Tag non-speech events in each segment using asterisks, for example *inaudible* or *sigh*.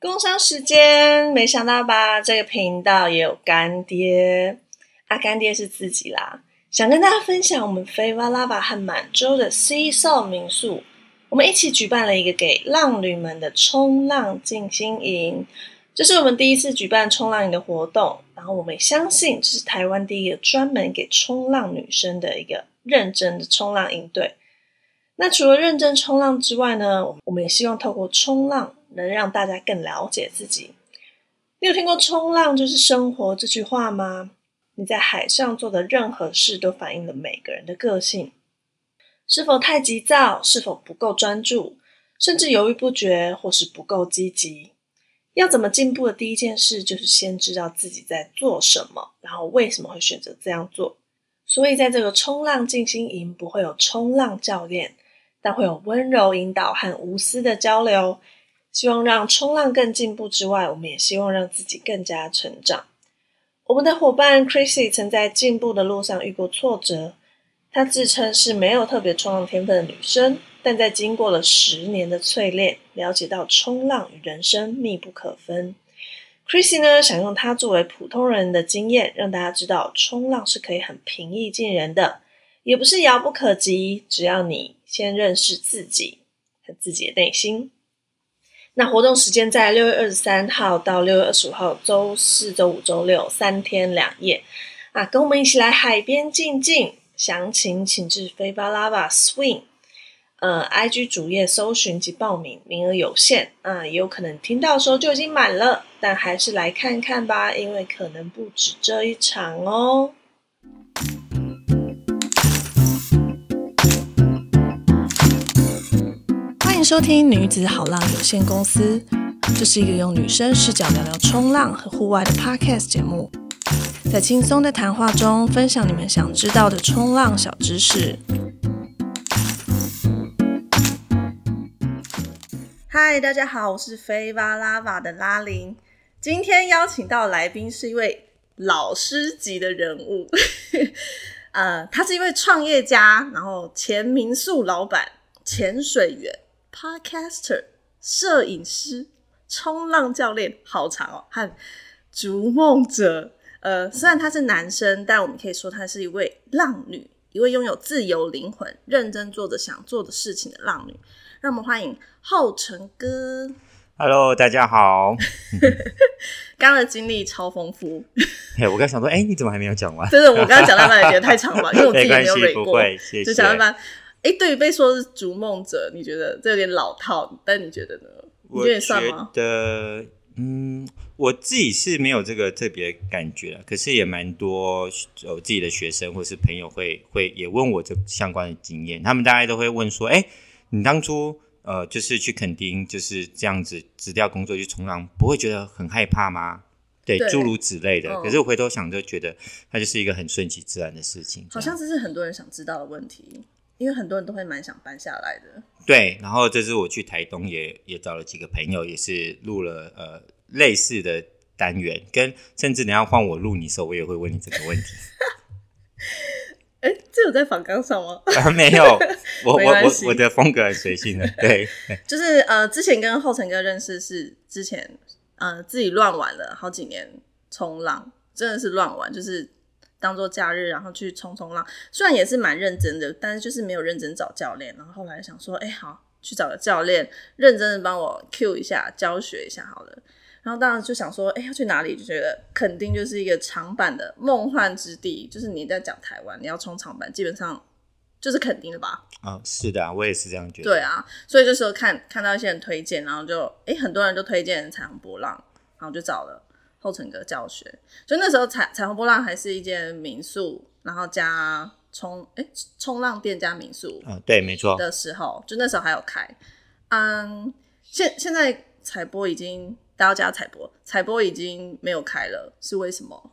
工商时间，没想到吧？这个频道也有干爹啊！干爹是自己啦，想跟大家分享我们飞瓦拉巴和满洲的 Sea s 民宿，我们一起举办了一个给浪女们的冲浪静心营。这是我们第一次举办冲浪营的活动，然后我们也相信这是台湾第一个专门给冲浪女生的一个认真的冲浪营队。那除了认真冲浪之外呢，我们也希望透过冲浪。能让大家更了解自己。你有听过“冲浪就是生活”这句话吗？你在海上做的任何事都反映了每个人的个性。是否太急躁？是否不够专注？甚至犹豫不决，或是不够积极？要怎么进步的第一件事，就是先知道自己在做什么，然后为什么会选择这样做。所以，在这个冲浪静心营，不会有冲浪教练，但会有温柔引导和无私的交流。希望让冲浪更进步之外，我们也希望让自己更加成长。我们的伙伴 Chrissy 曾在进步的路上遇过挫折，她自称是没有特别冲浪天分的女生，但在经过了十年的淬炼，了解到冲浪与人生密不可分。Chrissy 呢，想用她作为普通人的经验，让大家知道冲浪是可以很平易近人的，也不是遥不可及，只要你先认识自己和自己的内心。那活动时间在六月二十三号到六月二十五号，周四、周五、周六三天两夜啊，跟我们一起来海边静静。详情请至飞巴拉巴 Swing，呃，IG 主页搜寻及报名，名额有限啊，也有可能听到的时候就已经满了，但还是来看看吧，因为可能不止这一场哦。收听女子好浪有限公司，这是一个用女生视角聊聊冲浪和户外的 podcast 节目，在轻松的谈话中分享你们想知道的冲浪小知识。嗨，大家好，我是飞巴拉瓦的拉林，今天邀请到来宾是一位老师级的人物，*laughs* 呃，他是一位创业家，然后前民宿老板，潜水员。Podcaster、摄影师、冲浪教练，好长哦！和逐梦者，呃，虽然他是男生，但我们可以说他是一位浪女，一位拥有自由灵魂、认真做着想做的事情的浪女。让我们欢迎浩成哥。Hello，大家好。*laughs* 刚刚的经历超丰富。哎，我刚想说，哎，你怎么还没有讲完？真的，我刚刚讲到那里觉得太长了，因为我自己没有蕊过，就想办法。哎，对于被说是逐梦者，你觉得这有点老套，但你觉得呢？我觉得，嗯，我自己是没有这个特别感觉，可是也蛮多有自己的学生或是朋友会会也问我这相关的经验，他们大概都会问说：“哎，你当初呃，就是去垦丁就是这样子辞掉工作去冲浪，不会觉得很害怕吗？”对，诸如此类的。可是我回头想，就觉得它就是一个很顺其自然的事情。好像这是很多人想知道的问题。因为很多人都会蛮想搬下来的。对，然后这次我去台东也也找了几个朋友，也是录了呃类似的单元，跟甚至你要换我录你的时候，我也会问你这个问题。*laughs* 哎，这有在访纲上吗？没有，*laughs* 我我我我的风格很随性的，对，*laughs* 就是呃，之前跟后成哥认识是之前呃自己乱玩了好几年冲浪，真的是乱玩，就是。当做假日，然后去冲冲浪，虽然也是蛮认真的，但是就是没有认真找教练。然后后来想说，哎，好，去找个教练，认真的帮我 Q 一下，教学一下，好了。然后当时就想说，哎，要去哪里？就觉得肯定就是一个长板的梦幻之地。就是你在讲台湾，你要冲长板，基本上就是肯定的吧？啊，是的，我也是这样觉得。对啊，所以就说看看到一些人推荐，然后就哎，很多人都推荐彩虹波浪，然后就找了。后成哥教学，就那时候彩彩虹波浪还是一间民宿，然后加冲哎冲浪店加民宿，嗯对，没错的时候，就那时候还有开，嗯，现现在彩波已经大家加彩波，彩波已经没有开了，是为什么？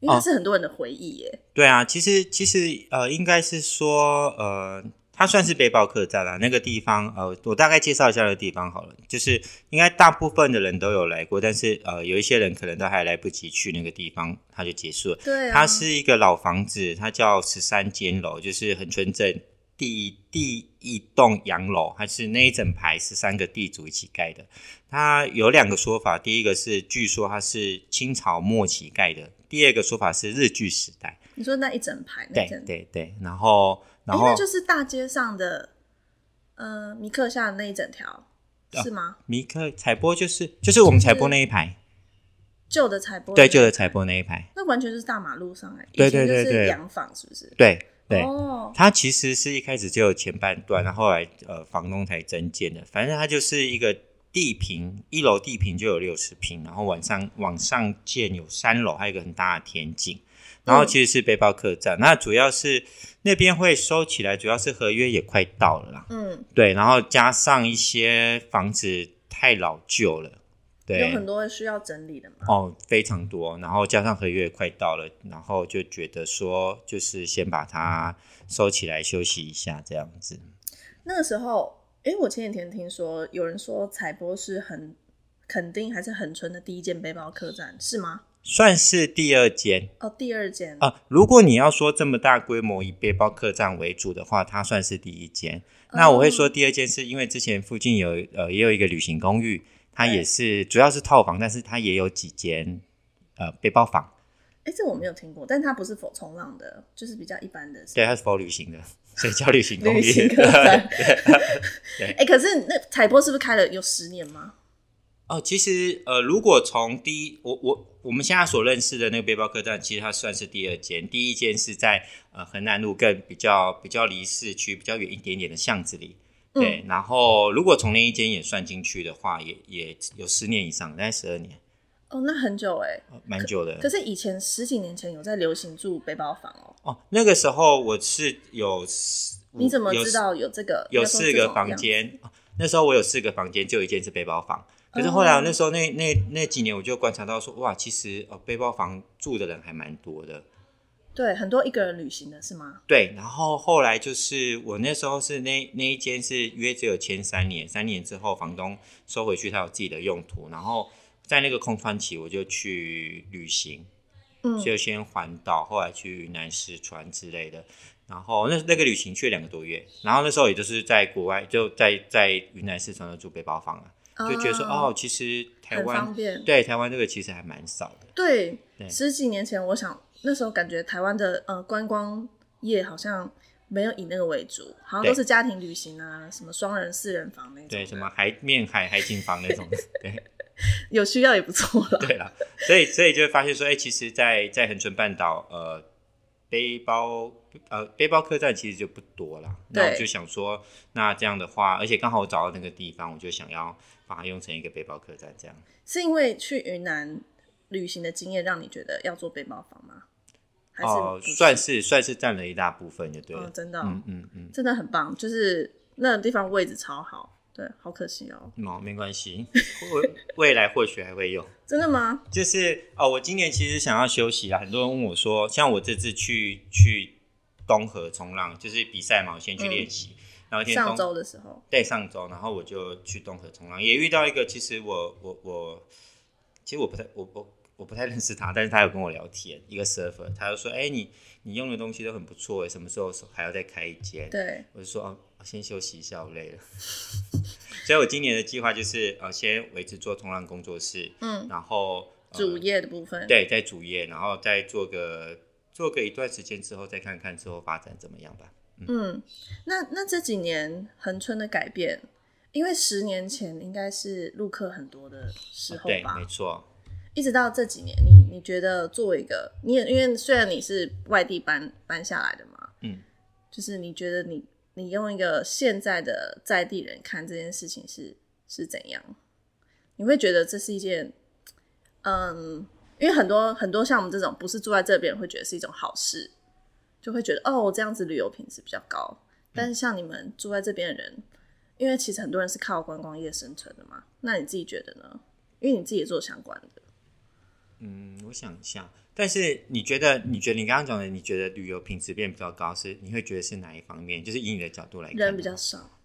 因为是很多人的回忆耶。对啊，其实其实呃，应该是说呃。它算是背包客栈啦，那个地方，呃，我大概介绍一下那个地方好了。就是应该大部分的人都有来过，但是呃，有一些人可能都还来不及去那个地方，它就结束了。对，它是一个老房子，它叫十三间楼，就是很纯正第第一栋洋楼，还是那一整排十三个地主一起盖的。它有两个说法，第一个是据说它是清朝末期盖的，第二个说法是日据时代。你说那一整排那对整，对对，然后然诶后那就是大街上的，呃，米克下的那一整条啊是吗？米克采波就是就是我们采波那一排，旧的采波对，旧的采波那一排，那完全就是大马路上哎，对对对对洋房是不是？对对。哦，它其实是一开始就有前半段，然后后来呃房东才增建的。反正它就是一个地平，一楼地平就有六十平，然后往上往上建有三楼，还有一个很大的田景。然后其实是背包客栈，那主要是那边会收起来，主要是合约也快到了啦。嗯，对，然后加上一些房子太老旧了，对，有很多需要整理的嘛。哦，非常多，然后加上合约也快到了，然后就觉得说，就是先把它收起来休息一下，这样子。那个时候，诶，我前几天听说有人说采波是很肯定还是很纯的第一件背包客栈，是吗？算是第二间哦，第二间。啊。如果你要说这么大规模以背包客栈为主的话，它算是第一间。那我会说第二间是因为之前附近有呃也有一个旅行公寓，它也是主要是套房，但是它也有几间呃背包房，哎，这我没有听过，但它不是否冲浪的，就是比较一般的。对，它是 for 旅行的，*laughs* 所以叫旅行公寓。旅行客栈。*laughs* 对哎，可是那彩波是不是开了有十年吗？哦，其实呃，如果从第一，我我我们现在所认识的那个背包客栈，其实它算是第二间，第一间是在呃河南路更比较比较离市区比较远一点点的巷子里。对，然后如果从那一间也算进去的话，也也有十年以上，大概十二年，哦，那很久哎。呃蛮久的。可是以前十几年前有在流行住背包房哦。哦，那个时候我是有四，你怎么知道有这个？有四个房。间，哦那时候我有四个房间，就有一间是背包房。可是后来哦那时候那那那几年，我就观察到说，哇，其实呃背包房住的人还蛮多的。对，很多一个人旅行的是吗？对，然后后来就是我那时候是那那一间是约只有签三年，三年之后房东收回去，他有自己的用途，然后在那个空窗期我就去旅行，嗯，就先环岛，后来去云南四川之类的。然后那那个旅行去了两个多月，然后那时候也就是在国外，就在在云南四川的住背包房啊，就觉得说啊哦，其实台很湾。对台湾这个其实还蛮少的。对，对十几年前，我想那时候感觉台湾的呃观光业好像没有以那个为主，好像都是家庭旅行啊，什么双人、四人房那种的。对，什么海面海海景房那种，对。*laughs* 有需要也不错了。*laughs* 对了，所以所以就会发现说，哎、其实在，在恒春半岛，呃，背包呃背包客栈其实就不多了。那我对就想说，那这样的话，而且刚好我找到那个地方，我就想要把它用成一个背包客栈这样。是因为去云南旅行的经验让你觉得要做背包房吗？还是哦、算是算是占了一大部分，就对了。哦，真的哦、嗯嗯嗯，真的很棒，就是那个地方位置超好。对，好可惜哦。哦，没关系，未未来或许还会用。*laughs* 真的吗？就是哦，我今年其实想要休息啊。很多人问我说，像我这次去去东河冲浪，就是比赛嘛，我先去练习。然后上周的时候，对上周，然后我就去东河冲浪，也遇到一个，其实我我我，其实我不太我我我不太认识他，但是他有跟我聊天，一个 surfer，他就说，哎、你你用的东西都很不错，什么时候还要再开一间？对，我就说，哦，先休息一下，我累了。*laughs* 所以我今年的计划就是，呃，先维持做冲浪工作室，嗯，然后、呃主业的部分，，对，在主业，然后再做个做个一段时间之后，再看看之后发展怎么样吧。嗯，那那这几年恒春的改变，因为十年前应该是陆客很多的时候对，吧，没错。一直到这几年，你你觉得作为一个，你也因为虽然你是外地搬搬下来的嘛，嗯，就是你觉得你你用一个现在的在地人看这件事情是是怎样？你会觉得这是一件，嗯，因为很多很多像我们这种不是住在这边会觉得是一种好事，就会觉得哦这样子旅游品质比较高。但是像你们住在这边的人，因为其实很多人是靠观光业生存的嘛，那你自己觉得呢？因为你自己也做相关的。嗯，我想一下，但是你觉得，你觉得你刚刚讲的，你觉得旅游品质变比较高，是你会觉得是哪一方面？就是以你的角度来看，人比较少，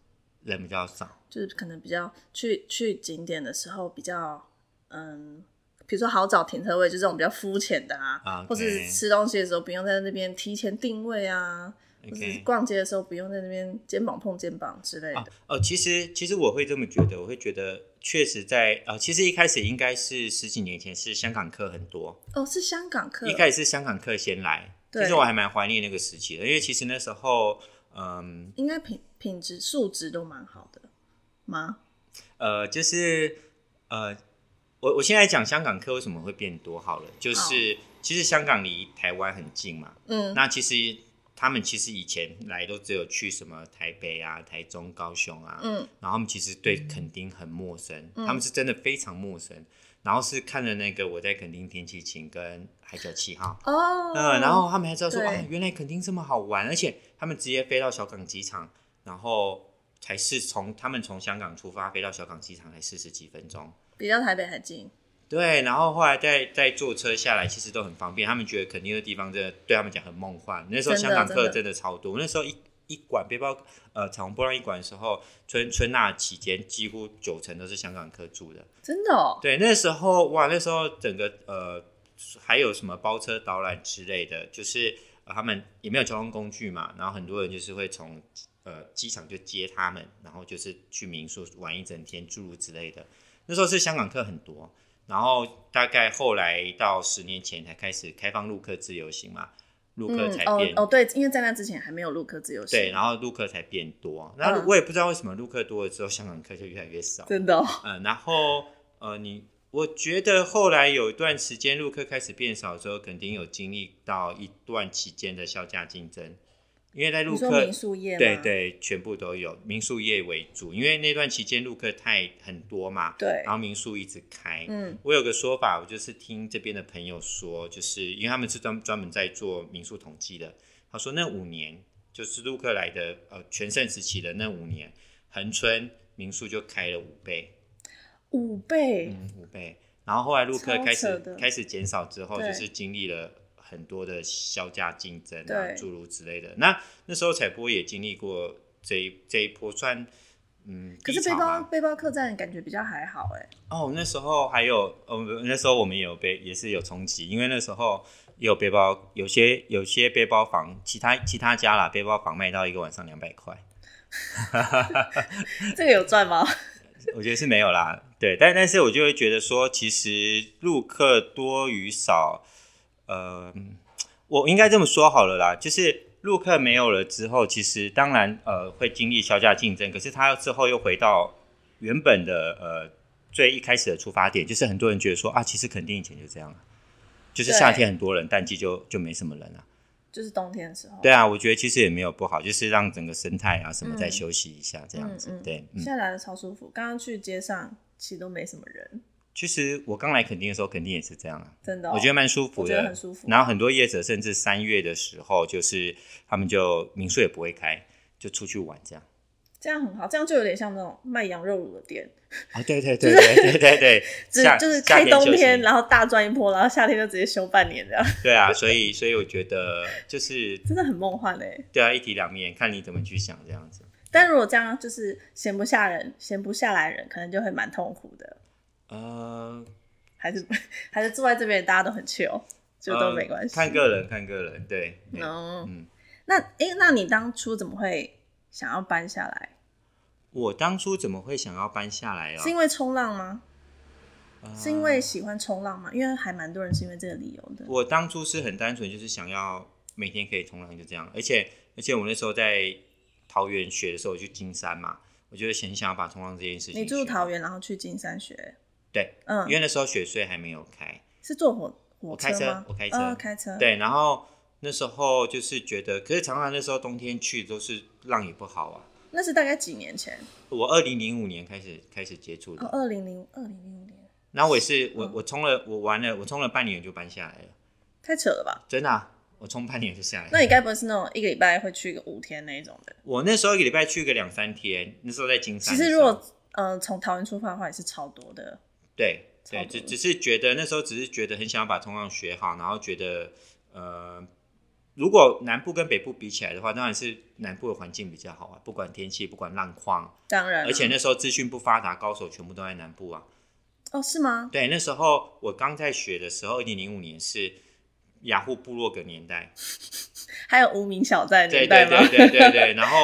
人比较少，就是可能比较去去景点的时候比较嗯，比如说好找停车位，就这种比较肤浅的啊，啊或是吃东西的时候不用在那边提前定位啊，就是逛街的时候不用在那边肩膀碰肩膀之类的。哦哦，其实其实我会这么觉得，我会觉得确实在呃，其实一开始应该是十几年前是香港客很多，哦，是香港客。一开始是香港客先来，其对实我还蛮怀念那个时期的，因为其实那时候嗯应该品品质素质都蛮好的吗？呃就是呃，我我现在讲香港客为什么会变多好了，就是、其实香港离台湾很近嘛，嗯，那其实他们其实以前来都只有去什么台北啊、台中、高雄啊，嗯，然后他们其实对垦丁很陌生，他们是真的非常陌生。然后是看了那个我在垦丁天气晴跟海角七号，哦，嗯，然后他们还知道说，对啊，原来垦丁这么好玩，而且他们直接飞到小港机场，然后才是从他们从香港出发飞到小港机场才四十几分钟，比较台北还近。对，然后后来再再坐车下来，其实都很方便。他们觉得肯定的地方真的对他们讲很梦幻。那时候香港客真的超多，那时候一一馆背包呃彩虹波浪一馆的时候，春春娜期间几乎九成都是香港客住的。真的哦，对，那时候哇，那时候整个呃还有什么包车导览之类的，就是、呃他们也没有交通工具嘛，然后很多人就是会从呃机场就接他们，然后就是去民宿玩一整天，诸如之类的。那时候是香港客很多，然后大概后来到十年前才开始开放陆客自由行嘛，陆客才嗯，变、哦哦，对，因为在那之前还没有陆客自由行，对，然后陆客才变多。然后嗯我也不知道为什么陆客多了之后，香港客就越来越少。真的哦，嗯，然后呃，你我觉得后来有一段时间陆客开始变少之后，肯定有经历到一段期间的销价竞争，因为在陆客民宿业？对对全部都有民宿业为主，因为那段期间陆客太很多嘛，对然后民宿一直开。嗯，我有个说法，我就是听这边的朋友说，就是因为他们是专专门在做民宿统计的，他说那五年就是陆客来的呃全盛时期的那五年，恒春民宿就开了五倍。五倍，嗯，五倍。然后后来陆客开始开始减少之后，就是经历了很多的销价竞争啊，对诸如之类的。那那时候彩波也经历过这一这一波算嗯可是背包。背包客栈感觉比较还好哎，哦，那时候还有哦，那时候我们也有背也是有冲击，因为那时候也有背包，有些有些背包房，其他其他家啦，背包房卖到一个晚上两百块。*laughs* 这个有赚吗？我觉得是没有啦，对，但但是我就会觉得说，其实入客多与少，呃，我应该这么说好了啦，就是陆客没有了之后，其实当然呃会经历销价竞争，可是他之后又回到原本的呃最一开始的出发点，就是很多人觉得说啊，其实肯定以前就这样啊，就是夏天很多人，淡季就就没什么人啊。就是冬天的时候，对啊，我觉得其实也没有不好，就是让整个生态啊什么再嗯休息一下这样子。嗯嗯对，嗯现。在来的超舒服。刚刚去街上其实都没什么人，其实我刚来垦丁的时候，垦丁也是这样啊，真的哦、我觉得蛮舒服的，很舒服然后很多业者甚至三月的时候，就是他们就民宿也不会开，就出去玩这样。这样很好，这样就有点像那种卖羊肉卤的店，啊，对对对对对对对，*laughs* 只就是开冬天，然后大赚一波，然后夏天就直接休半年这样，对啊，所以所以我觉得就是 *laughs* 真的很梦幻嘞。对啊，一体两面，看你怎么去想这样子。但如果这样就是闲不下人，闲不下来人，可能就会蛮痛苦的。呃，还是还是坐在这边大家都很 chill，就都没关系。呃看个人，看个人，对，哦那诶，那你当初怎么会想要搬下来？我当初怎么会想要搬下来哦？是因为冲浪吗？呃是因为喜欢冲浪吗？因为还蛮多人是因为这个理由的。我当初是很单纯，就是想要每天可以冲浪，就这样。而且而且我那时候在桃园学的时候，我去金山嘛，我就很想要把冲浪这件事情。你住桃？园，然后去金山学，对，嗯因，为那时候雪隧还没有开。是坐火火我开车吗？我开车呃开车。，对，然后那时候就是觉得，可是常常那时候冬天去都是浪也不好啊。那是大概几年前？我二零零五年开始开始接触哦，的，二零零二零零五年，然后我也是我嗯我冲了我玩了我冲了半年就搬下来了，太扯了吧？真的啊、我冲半年就下来了。那你该不会是那种一个礼拜会去个五天那一种的？我那时候一个礼拜去个两三天，那时候在金山。其实如果嗯、呃从桃园出发的话，也是超多的。对对，只只是觉得那时候只是觉得很想要把冲浪学好，然后觉得呃，如果南部跟北部比起来的话，当然是南部的环境比较好啊，不管天气，不管浪况，当然啊、而且那时候资讯不发达，高手全部都在南部啊。哦，是吗？对，那时候我刚在学的时候，二零零五年是雅虎部落格年代，*laughs* 还有无名小站对对年代吗？对对对对，然后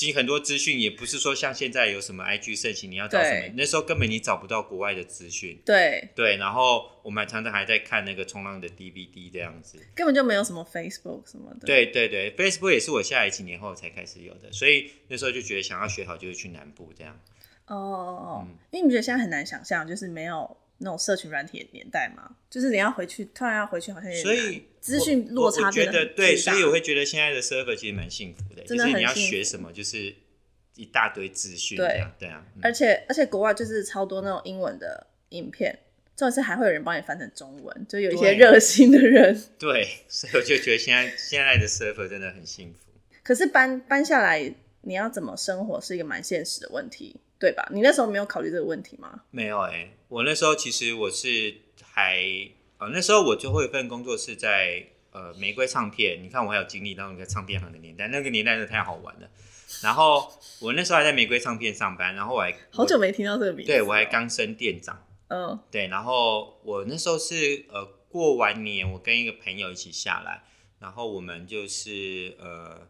其实很多资讯也不是说像现在有什么 IG 盛行，你要找什么，那时候根本你找不到国外的资讯。对，对，然后我们常常还在看那个冲浪的 DVD 这样子。根本就没有什么 Facebook 什么的。，对对对，Facebook 也是我下来几年后才开始有的，所以那时候就觉得想要学好就是去南部这样。哦哦哦，嗯因为你们觉得现在很难想象，就是没有那种社群软体的年代嘛，就是你要回去，突然要回去，好像所以资讯落差觉得对，所以我会觉得现在的 server 其实蛮幸福的，真的就是你要学什么就是一大堆资讯对对啊，嗯而且而且国外就是超多那种英文的影片，重点是还会有人帮你翻成中文，就有一些对热心的人。对，*laughs* 所以我就觉得现在现在的 server 真的很幸福。可是搬搬下来，你要怎么生活是一个蛮现实的问题，对吧？你那时候没有考虑这个问题吗？没有哎、我那时候其实我是还呃那时候我最后一份工作是在呃玫瑰唱片，你看我还有经历到那个唱片行的年代，那个年代真的太好玩了。然后我那时候还在玫瑰唱片上班，然后我还 *laughs* 好久没听到这个名字。对我还，刚升店长。嗯对，然后我那时候是呃过完年，我跟一个朋友一起下来，然后我们就是呃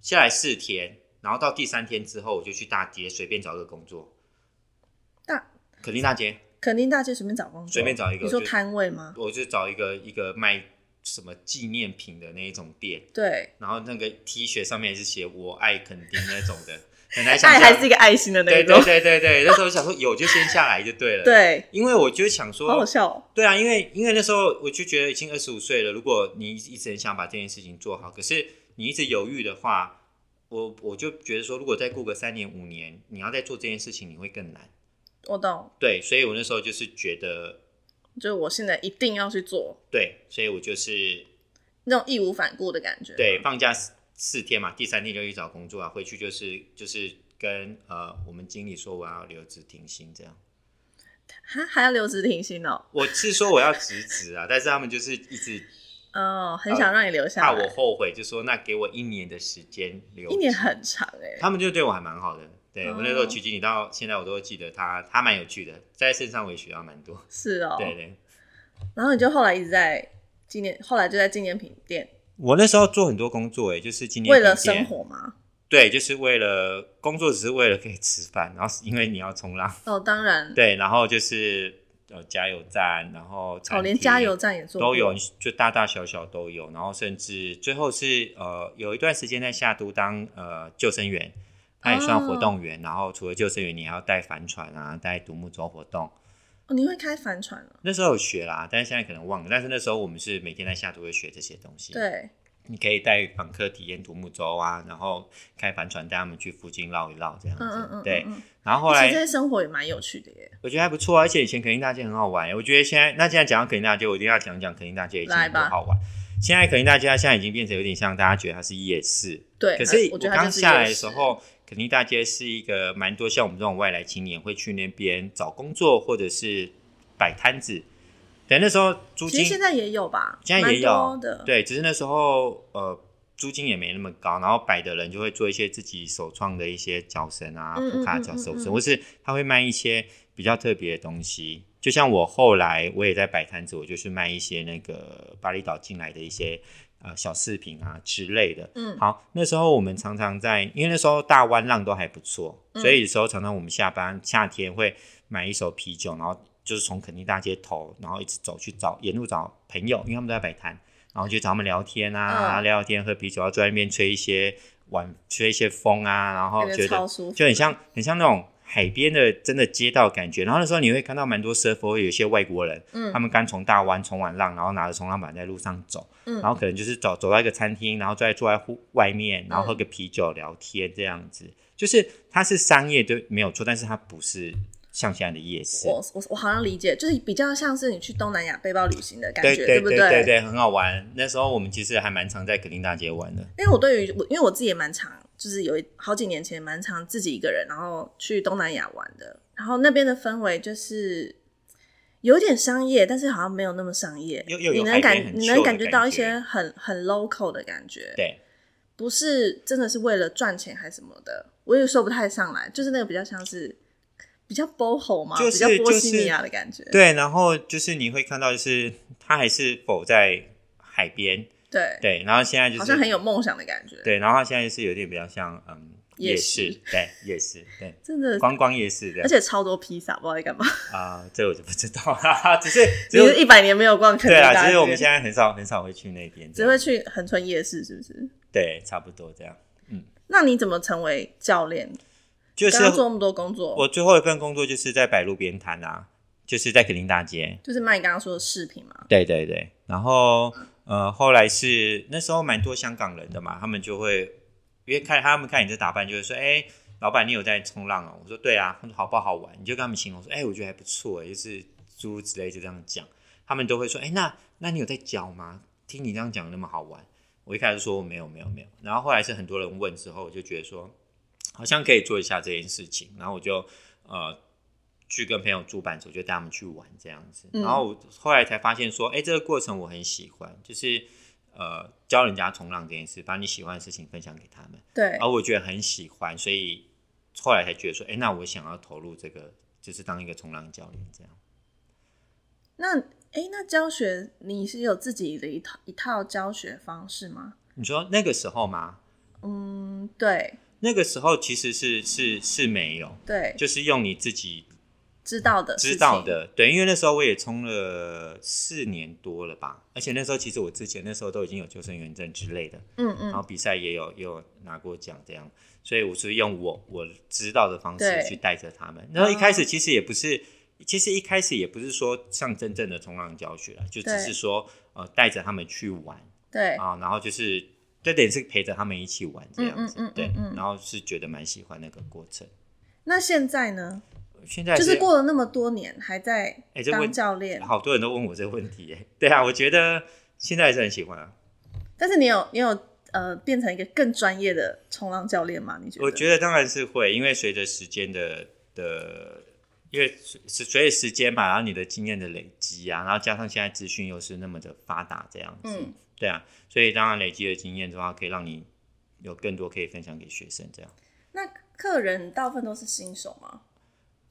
下来四天，然后到第三天之后，我就去大街随便找个工作，大垦丁大街，肯丁大街随便找工作，随便找一个你说摊位吗？我就找一个一个卖什么纪念品的那一种店，对，然后那个 T 恤上面是写我爱垦丁那种的，*laughs* 很难想爱象，还是一个爱心的那对种。对。对对对，那时候想说有就先下来就对了，，对，因为我就想说，好好笑哦。对啊，因为因为那时候我就觉得已经二十五岁了，如果你一直很想把这件事情做好，可是你一直犹豫的话，我我就觉得说，如果再过个三年五年，你要再做这件事情，你会更难。我懂，对，所以我那时候就是觉得，就是我现在一定要去做对，所以我就是那种义无反顾的感觉。对放假四四天嘛，第三天就去找工作啊，回去就是就是跟呃我们经理说我要留职停薪这样。还，还要留职停薪哦。我是说我要辞职啊，但是他们就是一直哦，很想让你留下怕。我后悔，就说那给我一年的时间留。一年很长哎、他们就对我还蛮好的。对、哦。我那时候取经你到现在我都会记得他，他蛮有趣的，在身上我也学到蛮多。是哦。对对，然后你就后来一直在纪念，后来就在纪念品店，我那时候做很多工作，哎，就是今年为了生，活嘛。对，就是为了工作，只是为了可以吃饭，然后是因为你要冲浪，哦，当然，对，然后就是呃加油站，然后哦，连加油站也做都有，就大大小小都有，然后甚至最后是呃有一段时间在下都当呃救生员，他也算活动员，然后除了救生员，你还要带帆船啊，带独木舟活动。哦，你会开帆船啊？那时候有学啦，但是现在可能忘了。但是那时候我们是每天在下都会学这些东西。，对，你可以带访客体验独木舟啊，然后开帆船带他们去附近绕一绕这样子。嗯嗯嗯，对。然后后来其实这些生活也蛮有趣的耶。我觉得还不错啊，而且以前肯定大街很好玩。我觉得现在那现在讲到肯定大街，我一定要讲讲肯定大街以前来吧有多好玩。现在肯定大街它现在已经变成有点像大家觉得它是夜市，对，可是我刚下来的时，候，垦丁大街是一个蛮多像我们这种外来青年会去那边找工作或者是摆摊子。对，那时候租金其实现在也有吧，现在也有的。，对，只是那时候呃租金也没那么高，然后摆的人就会做一些自己首创的一些脚绳啊、嗯普卡脚手绳，或是他会卖一些比较特别的东西。就像我后来我也在摆摊子，我就是卖一些那个巴厘岛进来的一些呃小饰品啊之类的。嗯好，那时候我们常常在，因为那时候大湾浪都还不错，嗯所以有时候常常我们下班夏天会买一手啤酒，然后就是从垦丁大街头，然后一直走去找沿路找朋友，因为他们都在摆摊，然后就找他们聊天啊，嗯聊聊天喝啤酒，然后坐在那边吹一些晚吹一些风啊，然后觉得就很像很像那种海边的真的街道感觉。然后那时候你会看到蛮多 surfer，有一些外国人，嗯他们刚从大湾冲完浪，然后拿着冲浪板在路上走，嗯然后可能就是走走到一个餐厅，然后再坐在户外面，然后喝个啤酒聊天这样子。就是它是商业对没有错，但是它不是像现在的夜市。我我我好像理解，就是比较像是你去东南亚背包旅行的感觉，对对不对对对，很好玩。那时候我们其实还蛮常在格林大街玩的。因为我对于我，因为我自己也蛮常，就是有一好几年前蛮常自己一个人，然后去东南亚玩的。然后那边的氛围就是有点商业，但是好像没有那么商业。有你能感你能感觉到一些很很 local 的感觉，对，不是真的是为了赚钱还是什么的，我也说不太上来。就是那个比较像是比较 boho 嘛，就是比较波西米亚的感觉。对，然后就是你会看到，就是它还是否在海边，对，对，然后现在就是好像很有梦想的感觉。对，然后它现在是有点比较像嗯夜市，市对夜市，对 *laughs* 真的，观光夜市的而且超多披萨，不知道在干嘛。*laughs* 啊、这我就不知道，*laughs* 哈哈，只是只是是一百年没有逛肯德对啊，基，只是我们现在很少很少会去那边，只会去恒春夜市，是不是？对，差不多这样。嗯那你怎么成为教练？就是做那么多工作，我最后一份工作就是在摆路边摊啊，就是在肯丁大街。就是卖你刚刚说的饰品嘛。对对对，然后呃，后来是那时候蛮多香港人的嘛，他们就会因为看他们看你这打扮，就会说，哎、老板你有在冲浪哦？我说对啊，他说好不好玩？你就跟他们形容说，哎、我觉得还不错，就是诸如此类，就这样讲，他们都会说，哎、那那你有在教吗？听你这样讲那么好玩，我一开始说我没有没有没有，然后后来是很多人问之后，我就觉得说好像可以做一下这件事情，然后我就呃去跟朋友住板子，我就带他们去玩这样子，嗯然后我后来才发现说，哎、这个过程我很喜欢，就是呃教人家冲浪这件事，把你喜欢的事情分享给他们，对然，后我觉得很喜欢，所以后来才觉得说，哎、那我想要投入这个，就是当一个冲浪教练这样。那哎，那教学你是有自己的一套一套教学方式吗？你说那个时候吗？嗯，对那个时候其实是是是没有，对，就是用你自己知道的知道，的，对，因为那时候我也冲了四年多了吧，而且那时候其实我之前那时候都已经有救生员证之类的，嗯嗯。然后嗯，比赛也有也有拿过奖这样，所以我是用我我知道的方式去带着他们。然后一开始其实也不是，其实一开始也不是说像真正的冲浪教学了，就只是说呃带着他们去玩。对，啊，然后就是这点是陪着他们一起玩这样子，嗯嗯嗯对。然后是觉得蛮喜欢那个过程。那现在呢？现在就是过了那么多年，还在当教练，好多人都问我这个问题耶，对啊，我觉得现在还是很喜欢啊。但是你有你有呃变成一个更专业的冲浪教练吗？你觉得？我觉得当然是会，因为随着时间的的，因为随随着时间嘛，然后你的经验的累积啊，然后加上现在资讯又是那么的发达，这样子，嗯对啊，所以当然累积的经验的话，可以让你有更多可以分享给学生，这样。那客人大部分都是新手吗？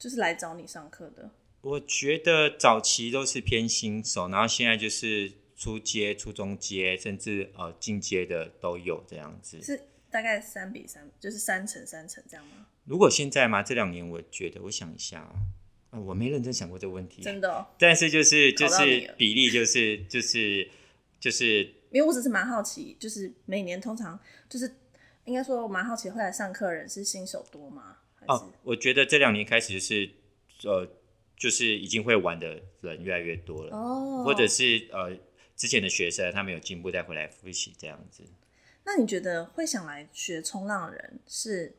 就是来找你上课的？我觉得早期都是偏新手，然后现在就是初阶、初中阶，甚至呃进阶的都有这样子。是大概三比三，就是三乘三乘这样吗？如果现在嘛，这两年我觉得，我想一下啊、呃我没认真想过这个问题。真的、哦？但是就是就是比例就是就是就是因为我只是蛮好奇，就是每年通常就是应该说我蛮好奇，会来上课的人是新手多吗？哦，我觉得这两年开始就是呃就是已经会玩的人越来越多了，哦，或者是呃之前的学生他们有进步再回来复习这样子。那你觉得会想来学冲浪的人是，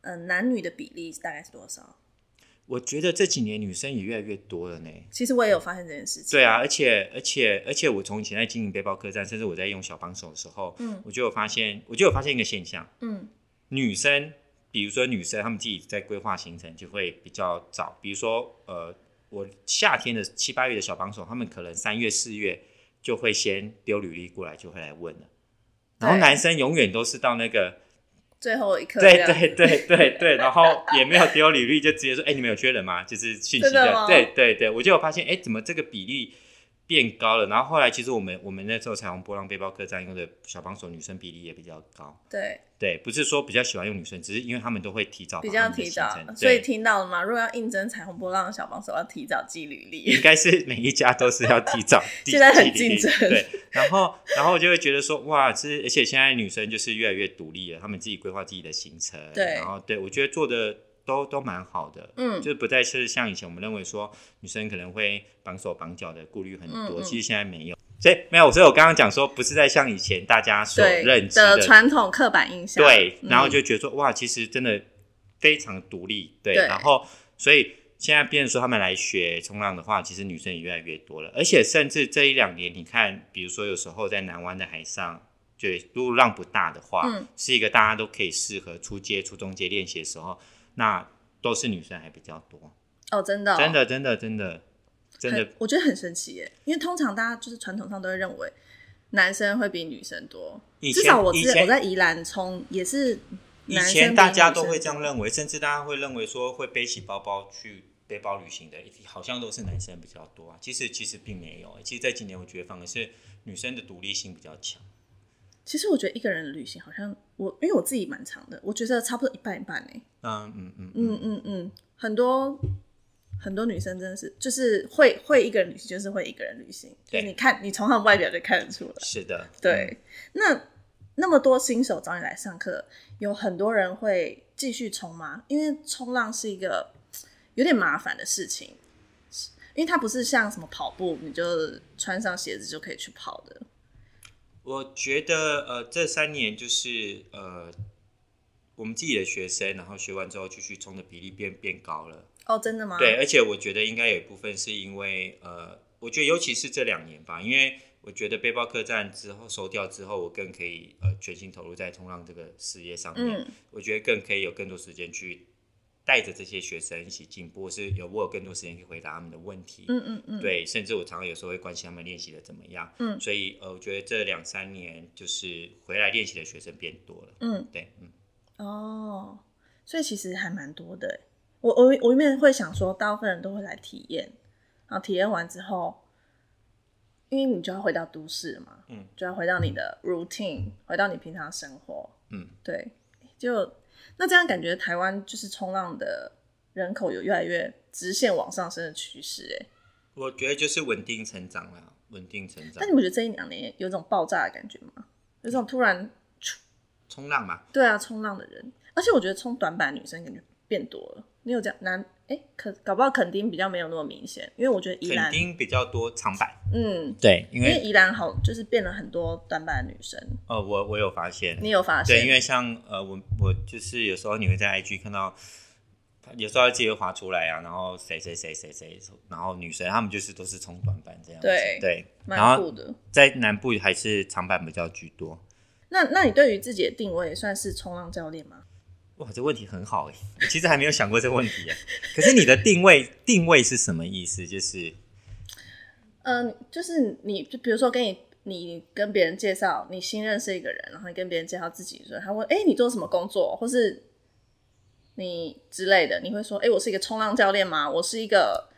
呃，男女的比例大概是多少？我觉得这几年女生也越来越多了呢。其实我也有发现这件事情。对啊，而且而且而且我从以前在经营背包客栈，甚至我在用小帮手的时候，嗯我就有发现，我就有发现一个现象，嗯，女生，比如说女生，她们自己在规划行程就会比较早。比如说，呃，我夏天的七八月的小帮手，他们可能三月四月就会先丢履历过来，就会来问了。然后男生永远都是到那个，最后一刻对对对对对，然后也没有丢履历，就直接说，哎、你们有缺人吗？就是信息真的对对对，我就有发现，哎、怎么这个比例变高了？然后后来其实我们我们那时候彩虹波浪背包客栈用的小帮手女生比例也比较高。对对，不是说比较喜欢用女生，只是因为他们都会提早比较提早，所以对听到了吗？如果要应征彩虹波浪的小帮手，要提早寄履历应。该是每一家都是要提早 *laughs* 递现在很竞争对，然后然后我就会觉得说，哇，是而且现在女生就是越来越独立了，她们自己规划自己的行程，对然后对我觉得做的都都蛮好的，嗯。就是不再是像以前我们认为说女生可能会绑手绑脚的顾虑很多，嗯嗯。其实现在没有。所以没有，所以我刚刚讲说，不是在像以前大家所认知的传统刻板印象。对，嗯。然后就觉得说、哇，其实真的非常独立，对，对。然后所以现在变成说他们来学冲浪的话，其实女生也越来越多了，而且甚至这一两年，你看，比如说有时候在南湾的海上，对，如果浪不大的话，嗯。是一个大家都可以适合初阶、初中阶练习的时候，那都是女生还比较多，哦，真的哦、真的，真的，真的，真的，我觉得很神奇耶，因为通常大家就是传统上都会认为男生会比女生多，以前至少我我在宜兰冲也是以男生前大家都会这样认为，甚至大家会认为说会背起包包去背包旅行的，好像都是男生比较多啊。其实其实并没有，其实这几年我觉得反而是女生的独立性比较强。其实我觉得一个人的旅行好像我，因为我自己蛮长的，我觉得差不多一半一半哎。嗯嗯嗯嗯嗯嗯，很多很多女生真的是就是会会一个人旅行，就是会一个人旅行。对，你看你从他们外表就看得出来。是的，对。那那么多新手找你来上课，有很多人会继续冲吗？因为冲浪是一个有点麻烦的事情，因为它不是像什么跑步，你就穿上鞋子就可以去跑的。我觉得呃，这三年就是呃，我们自己的学生，然后学完之后继续冲的比例变变高了。哦，真的吗？对，而且我觉得应该有一部分是因为呃，我觉得尤其是这两年吧，因为我觉得背包客栈之后收掉之后，我更可以呃全心投入在冲浪这个事业上面。嗯，我觉得更可以有更多时间去。带着这些学生一起进步，是有我有更多时间去回答他们的问题。嗯嗯嗯，对，甚至我常常有时候会关心他们练习的怎么样。嗯，所以呃，我觉得这两三年就是回来练习的学生变多了。嗯，对，嗯。哦，所以其实还蛮多的。我我我一面会想说，大部分人都会来体验，然后体验完之后，因为你就要回到都市嘛，嗯，就要回到你的 routine，回到你平常生活。嗯，对，就。那这样感觉台湾就是冲浪的人口有越来越直线往上升的趋势，哎，我觉得就是稳定成长啦，稳定成长。但你们觉得这一两年有种爆炸的感觉吗？有种突然冲浪嘛？对啊，冲浪的人，而且我觉得冲短板女生感觉变多了。你有这样男？哎，可搞不好肯定比较没有那么明显，因为我觉得宜兰肯定比较多长板。嗯，对，因为宜兰好就是变了很多短板的女生。哦，我我有发现，你有发现？对，因为像呃，我我就是有时候你会在 IG 看到，有时候自己会滑出来啊，然后谁谁谁谁谁，然后女生她们就是都是冲短板这样。对对，蛮酷的。在南部还是长板比较居多。那那你对于自己的定位算是冲浪教练吗？哇，这问题很好哎，其实还没有想过这个问题哎。可是你的定位定位是什么意思？就是，嗯，就是你就比如说跟你你跟别人介绍你新认识一个人，然后你跟别人介绍自己，说他问哎你做什么工作，或是你之类的，你会说哎我是一个冲浪教练吗？我是一个，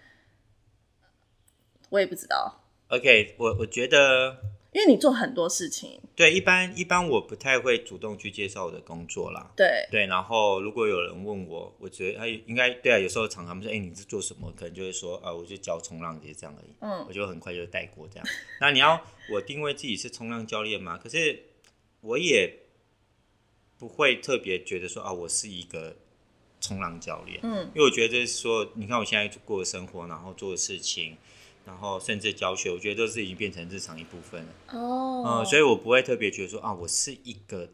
我也不知道。OK，我我觉得。因为你做很多事情，对，一般一般我不太会主动去介绍我的工作啦。对对，然后如果有人问我，我觉得哎，应该对啊，有时候常他们说，哎，你是做什么？可能就会说，啊，我就教冲浪，就是这样而已。嗯，我就很快就带过这样。那你要我定位自己是冲浪教练吗？可是我也不会特别觉得说，啊，我是一个冲浪教练。嗯，因为我觉得说，你看我现在过的生活，然后做的事情。然后甚至教学，我觉得都是已经变成日常一部分了。哦，嗯，所以我不会特别觉得说啊，我是一个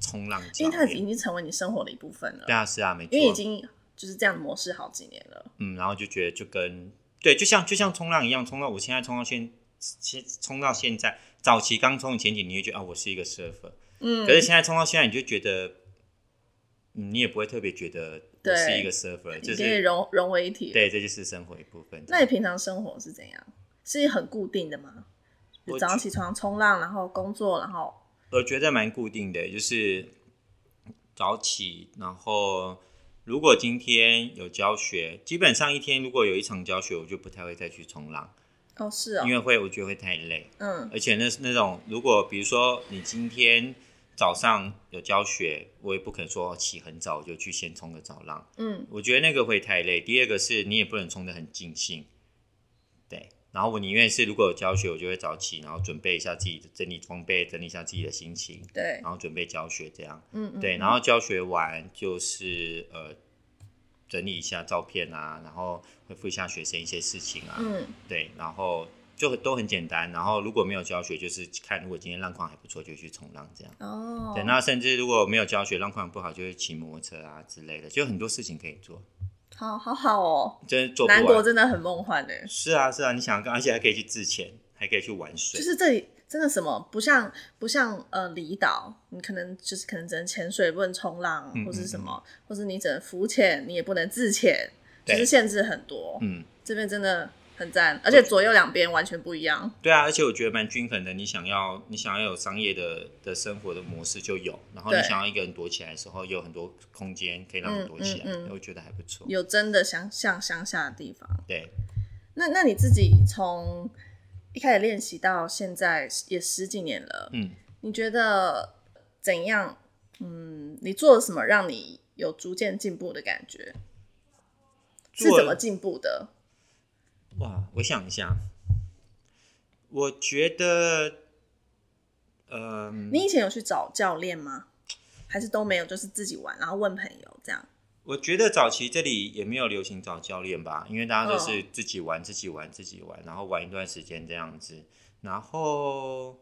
冲浪教练，因为它已经成为你生活的一部分了。对啊，是啊，没错。因为已经就是这样的模式好几年了。嗯，然后就觉得就跟对，就像就像冲浪一样，冲到我现在冲到现，现冲到现在，早期刚冲的前几，你会觉得啊，我是一个 surfer。嗯。可是现在冲到现在，你就觉得，你也不会特别觉得。是一个 server，就是融融为一体。对，这就是生活一部分。那你平常生活是怎样？是很固定的吗？早上起床冲浪，然后工作，然后我觉得蛮固定的，就是早起，然后如果今天有教学，基本上一天如果有一场教学，我就不太会再去冲浪。哦，是哦，因为会我觉得会太累。嗯，而且那那种如果比如说你今天。早上有教学，我也不可能说起很早就去先冲个早浪。嗯，我觉得那个会太累。第二个是你也不能冲的很尽兴，对。然后我宁愿是如果有教学，我就会早起，然后准备一下自己的整理装备，整理一下自己的心情。对。然后准备教学这样。嗯嗯。对，然后教学完就是呃整理一下照片啊，然后回复一下学生一些事情啊。嗯。对，然后。就都很简单，然后如果没有教学，就是看如果今天浪况还不错，就去冲浪这样。哦，对，那甚至如果没有教学，浪况不好，就会骑摩托车啊之类的，就很多事情可以做。好好好哦，真做南国真的很梦幻的。是啊是啊，你想，而且还可以去自潜，还可以去玩水。就是这里真的什么不像不像呃离岛，你可能就是可能只能潜水，不能冲浪，或是什么，或是你只能浮潜，你也不能自潜，就是限制很多。嗯，这边真的。很赞，而且左右两边完全不一样。对啊，而且我觉得蛮均衡的。你想要你想要有商业的的生活的模式就有，然后你想要一个人躲起来的时候，有很多空间可以让你躲起来，嗯嗯嗯我觉得还不错。有真的乡像乡下的地方。对，那那你自己从一开始练习到现在也十几年了，嗯，你觉得怎样？嗯，你做了什么让你有逐渐进步的感觉？是怎么进步的？哇，我想一下，我觉得，嗯、你以前有去找教练吗？还是都没有，就是自己玩，然后问朋友这样？我觉得早期这里也没有流行找教练吧，因为大家都嗯是自己玩、自己玩、自己玩，然后玩一段时间这样子。然后，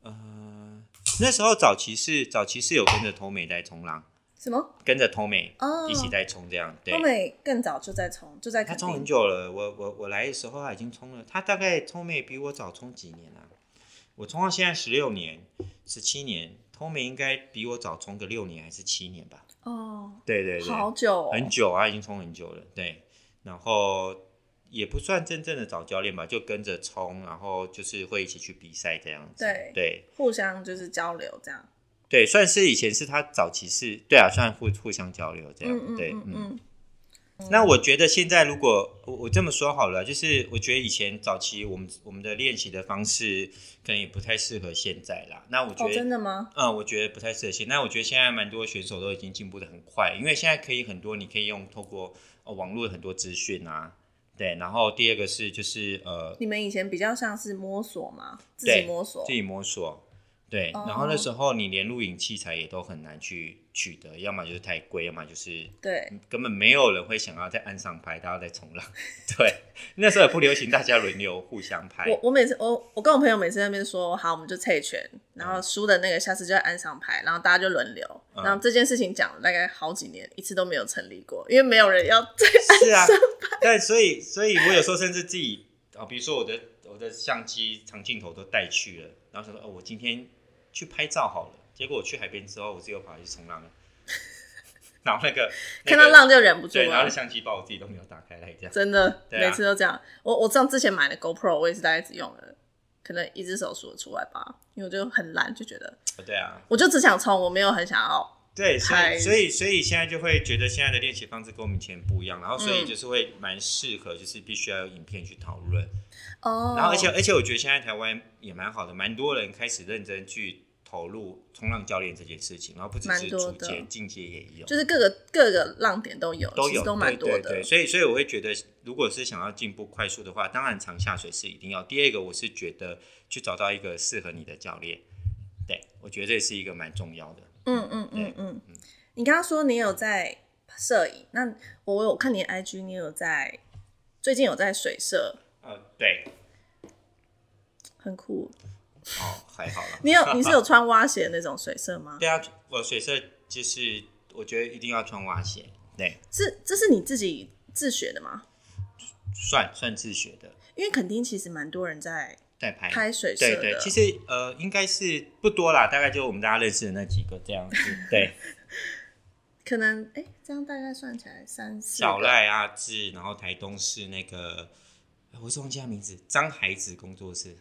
呃，那时候早期是早期是有跟着头美在冲浪，什么？跟着头美哦一起在冲这样。对欧，美更早就在冲，就在他冲很。久了。我我我来的时候他已经冲了，他大概头美比我早冲几年啊？我冲到现在十六年、十七年，头美应该比我早冲个六年还是七年吧？哦，对对对，好久、哦，很久啊，已经冲很久了。对，然后也不算真正的找教练吧，就跟着冲，然后就是会一起去比赛这样子。对对互相就是交流这样。对，算是以前是他早期是，对啊，算互互相交流这样。对，嗯嗯，那我觉得现在如果我我这么说好了，就是我觉得以前早期我们我们的练习的方式可能也不太适合现在啦。那我觉哦，得、真的吗？嗯，我觉得不太适合现在。那我觉得现在蛮多选手都已经进步的很快，因为现在可以很多，你可以用透过、呃、网络很多资讯啊，对。然后第二个是就是呃你们以前比较像是摸索嘛，自己摸索自。己摸索，对。哦然后那时候你连录影器材也都很难去取得，要么就是太贵，要么就是对，根本没有人会想要在岸上拍，大家在冲浪。*laughs* 对，那时候也不流行大家轮流互相拍。我我每次我我跟我朋友每次在那边说好，我们就猜拳，然后输的那个下次就在岸上拍，然后大家就轮流。嗯然后这件事情讲了大概好几年，一次都没有成立过，因为没有人要在是啊，*laughs* 但所以所以我有时候甚至自己啊，比如说我的我的相机长镜头都带去了，然后想说哦，我今天去拍照好了。结果我去海边之后，我自己又跑去冲浪了，然后那个 *laughs* 看到浪就忍不住对，然后。相机包我自己都没有打开来，这样。真的，啊。每次都这样。我我知道之前买的 GoPro，我也是大概只用了可能一只手数得出来吧，因为我就很懒，就觉得。哦对啊，我就只想冲，我没有很想要。对，所以所以所以现在就会觉得现在的练习方式跟我们以前不一样，然后所以嗯。就是会蛮适合，就是必须要有影片去讨论，哦，然后而且而且我觉得现在台湾也蛮好的，蛮多人开始认真去投入冲浪教练这件事情，然后不只是蛮多的初阶，进阶也有。就是各个各个浪点都有，都有都蛮多的。对对对，所以所以我会觉得，如果是想要进步快速的话，当然常下水是一定要。第二个，我是觉得去找到一个适合你的教练，对我觉得这是一个蛮重要的。嗯嗯嗯嗯。你刚刚说你有在摄影，那我有看你的 IG，你有在最近有在水社，呃，对，很酷。哦，还好啦。*laughs* 你有你是有 *laughs* 穿蛙鞋的那种水色吗？对啊，我水色就是我觉得一定要穿蛙鞋，对，是这是你自己自学的吗？算算自学的，因为肯定其实蛮多人在在拍。拍水色的，对对，其实呃应该是不多啦，大概就我们大家认识的那几个这样子。对，*laughs* 可能哎、这样大概算起来三四小赖阿志，然后台东是那个，呃我是忘记他名字，张孩子工作室，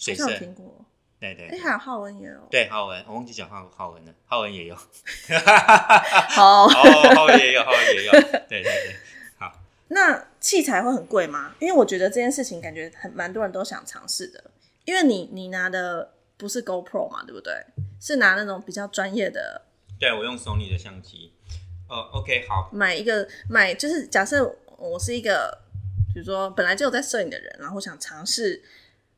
水色好像，有听过。哎、对对对。还有浩文也有，对，浩文，我忘记讲浩浩文了，浩文也有，*laughs* 好。哦，浩文也有，浩文也有，对对对，好，*laughs* 那器材会很贵吗？因为我觉得这件事情感觉很蛮多人都想尝试的，因为你你拿的不是 GoPro 嘛，对不对？是拿那种比较专业的，对我用 Sony 的相机，哦，OK，好，买一个买就是假设我是一个，比如说本来就有在摄影的人，然后想尝试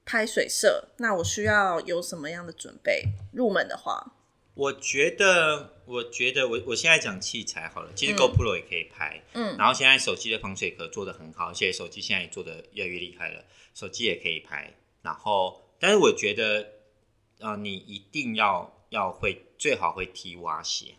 拍水色，那我需要有什么样的准备？入门的话，我觉得，我觉得我我现在讲器材好了，其实嗯 GoPro 也可以拍，嗯然后现在手机的防水壳做的很好，而且手机现在也做的越来越厉害了，手机也可以拍。然后，但是我觉得，呃，你一定要要会，最好会踢蛙鞋。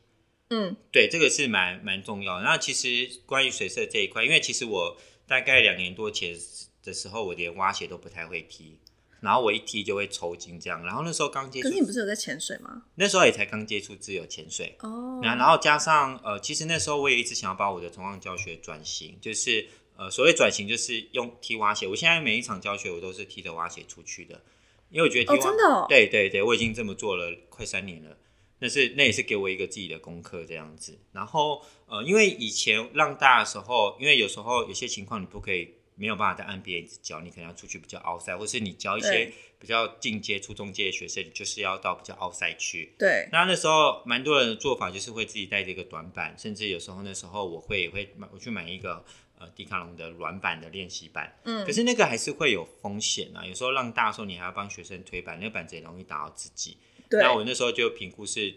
嗯对，这个是蛮蛮重要的。那其实关于水色这一块，因为其实我大概两年多前的时候，我连蛙鞋都不太会踢，然后我一踢就会抽筋这样。然后那时候刚接触可是，你不是有在潜水吗？那时候也才刚接触自由潜水，哦，然后加上呃，其实那时候我也一直想要把我的冲浪教学转型，就是呃，所谓转型就是用踢蛙鞋。我现在每一场教学我都是踢着蛙鞋出去的，因为我觉得踢蛙，真的，对对对，我已经这么做了快三年了。那是那也是给我一个自己的功课这样子。然后呃，因为以前浪大的时候，因为有时候有些情况你不可以没有办法在岸边一直教，你可能要出去比较奥赛，或是你教一些比较进阶、初中阶的学生，就是要到比较奥赛去。对。那那时候蛮多人的做法就是会自己带着一个短板，甚至有时候那时候我会也会买我去买一个呃迪卡侬的软板的练习板。嗯。可是那个还是会有风险啊，有时候浪大的时候你还要帮学生推板，那个板子也容易打到自己。对那我那时候就评估是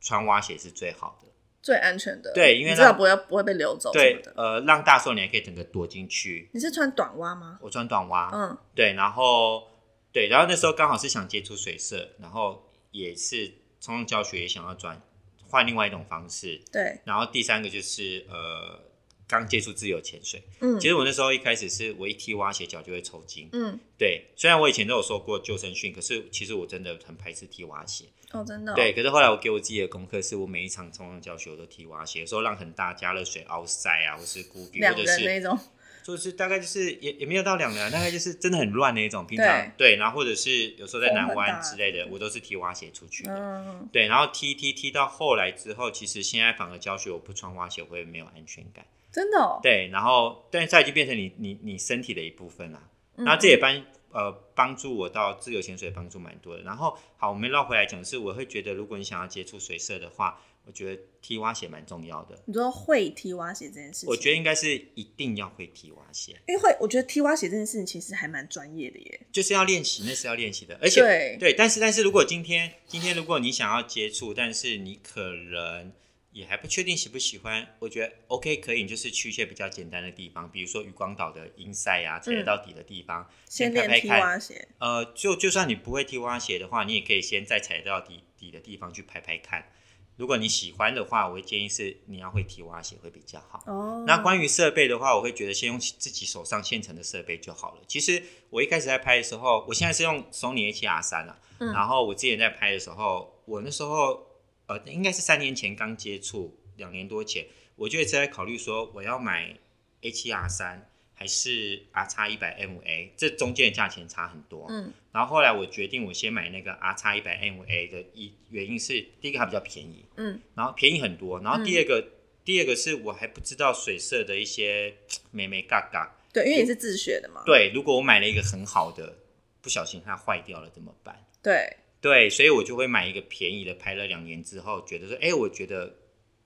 穿蛙鞋是最好的、最安全的。对，因为至少不会不会被流走。对，呃，让大时候你还可以整个躲进去。你是穿短袜吗？我穿短袜。嗯，对，然后对，然后那时候刚好是想接触水色，然后也是冲浪教学也想要转换另外一种方式。对，然后第三个就是呃。刚接触自由潜水，嗯，其实我那时候一开始是我一踢蛙鞋脚就会抽筋，嗯，对。虽然我以前都有受过救生训，可是其实我真的很排斥踢蛙鞋，哦，真的。对，可是后来我给我自己的功课是我每一场冲浪教学我都踢蛙鞋，有时候浪很大，加热水凹塞啊，或是孤比，或者是那种，*laughs* 就是大概就是也也没有到两人，大概就是真的很乱那一种。平常对，然后或者是有时候在南湾之类的，我都是踢蛙鞋出去的。嗯，对，然后踢踢踢到后来之后，其实现在反而教学我不穿蛙鞋会没有安全感。真的对，然后但是它已经变成你你你身体的一部分了，那这也帮呃帮助我到自由潜水帮助蛮多的。然后好，我们绕回来讲是，我会觉得如果你想要接触水色的话，我觉得踢蛙鞋蛮重要的。你说会踢蛙鞋这件事情，我觉得应该是一定要会踢蛙鞋，因为会我觉得踢蛙鞋这件事情其实还蛮专业的耶，就是要练习，那是要练习的，而且对对，但是但是如果今天今天如果你想要接触，但是你可能。也还不确定喜不喜欢，我觉得 OK 可以，就是去一些比较简单的地方，比如说渔光岛的阴塞啊，踩得到底的地方，先练踢蛙鞋。呃，就就算你不会踢蛙鞋的话，你也可以先在踩到底底的地方去拍拍看。如果你喜欢的话，我会建议是你要会踢蛙鞋会比较好。哦。那关于设备的话，我会觉得先用自己手上现成的设备就好了。其实我一开始在拍的时候，我现在是用 Sony A7R 三啊，然后我之前在拍的时候，我那时候。呃，应该是三年前刚接触，两年多前，我就一直在考虑说，我要买 A7R 三还是 R 叉一百 MA，这中间的价钱差很多。嗯，然后后来我决定我先买那个 R 叉一百 MA 的一原因是，第一个它比较便宜，嗯，然后便宜很多，然后第二个，第二个是我还不知道水色的一些美美嘎嘎。对，因为你是自学的嘛。对，如果我买了一个很好的，不小心它坏掉了怎么办？对。对，所以我就会买一个便宜的，拍了两年之后，觉得说，哎，我觉得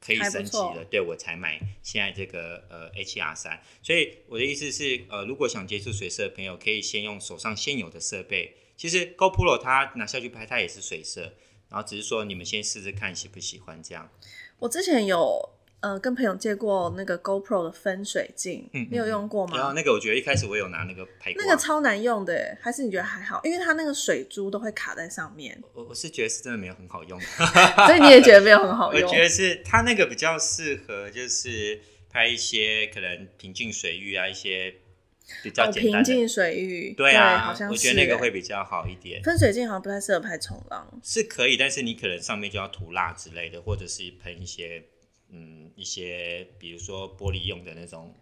可以升级了，对我才买现在这个呃 H R 三。所以我的意思是，呃，如果想接触水色的朋友，可以先用手上现有的设备。其实 GoPro 它拿下去拍，它也是水色，然后只是说你们先试试看喜不喜欢这样。我之前有。呃，跟朋友借过那个 GoPro 的分水镜，嗯，你有用过吗？然后那个我觉得一开始我有拿那个拍，那个超难用的，还是你觉得还好？因为它那个水珠都会卡在上面。我我是觉得是真的没有很好用，*laughs* 所以你也觉得没有很好 *laughs* 用？我觉得是它那个比较适合，就是拍一些可能平静水域啊，一些比较平静水域。对啊，好像我觉得那个会比较好一点。分水镜好像不太适合拍冲浪，是可以，但是你可能上面就要涂蜡之类的，或者是喷一些。嗯，一些比如说玻璃用的那种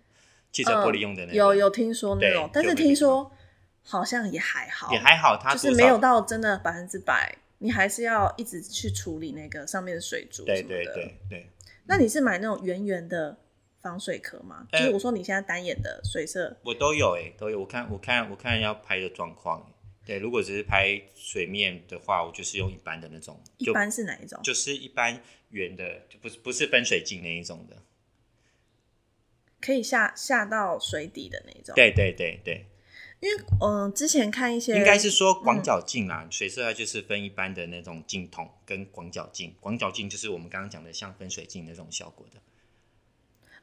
汽车玻璃用的那种，有有听说那种，但是听说好像也还好，也还好，它就是没有到真的百分之百，你还是要一直去处理那个上面的水珠对对对对。那你是买那种圆圆的防水壳吗？就是我说你现在单眼的水色，我都有哎，都有。我看我看我看要拍的状况，对，如果只是拍水面的话，我就是用一般的那种。一般是哪一种？就是一般。圆的就不是不是分水镜那一种的，可以下下到水底的那种。对对对对，因为嗯，之前看一些应该是说广角镜啦，水色它就是分一般的那种镜筒跟广角镜。广角镜就是我们刚刚讲的像分水镜那种效果的。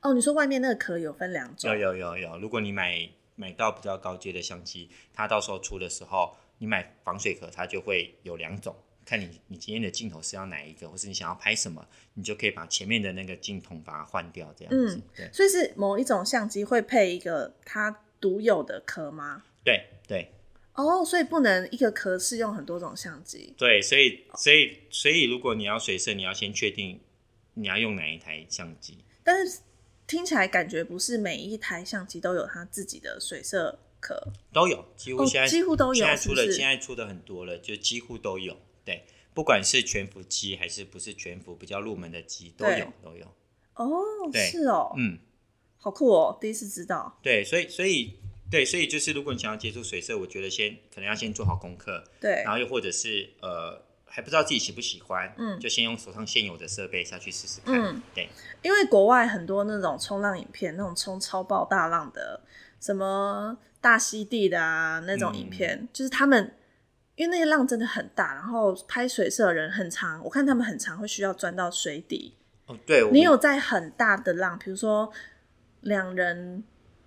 哦，你说外面那个壳有分两种？有有有有，如果你买买到比较高阶的相机，它到时候出的时候，你买防水壳，它就会有两种。看你你今天的镜头是要哪一个，或是你想要拍什么，你就可以把前面的那个镜筒把它换掉，这样子。对，所以是某一种相机会配一个它独有的壳吗？对对。哦，所以不能一个壳适用很多种相机。对，所以所以所以如果你要水色，你要先确定你要用哪一台相机。但是听起来感觉不是每一台相机都有它自己的水色壳，都有，几乎哦现在、几乎都有现在出的是是现在出的很多了，就几乎都有。对，不管是全幅机还是不是全幅，比较入门的机都有都有。哦，对是哦，嗯，好酷哦，第一次知道。对，所以所以对，所以就是如果你想要接触水色，我觉得先可能要先做好功课，对然，后又或者是呃还不知道自己喜不喜欢，嗯就先用手上现有的设备下去试试看。嗯，对，因为国外很多那种冲浪影片，那种冲超爆大浪的，什么大溪地的啊那种影片，嗯就是他们因为那些浪真的很大，然后拍水色的人很长，我看他们很长会需要钻到水底。哦，对，你有在很大的浪，比如说两人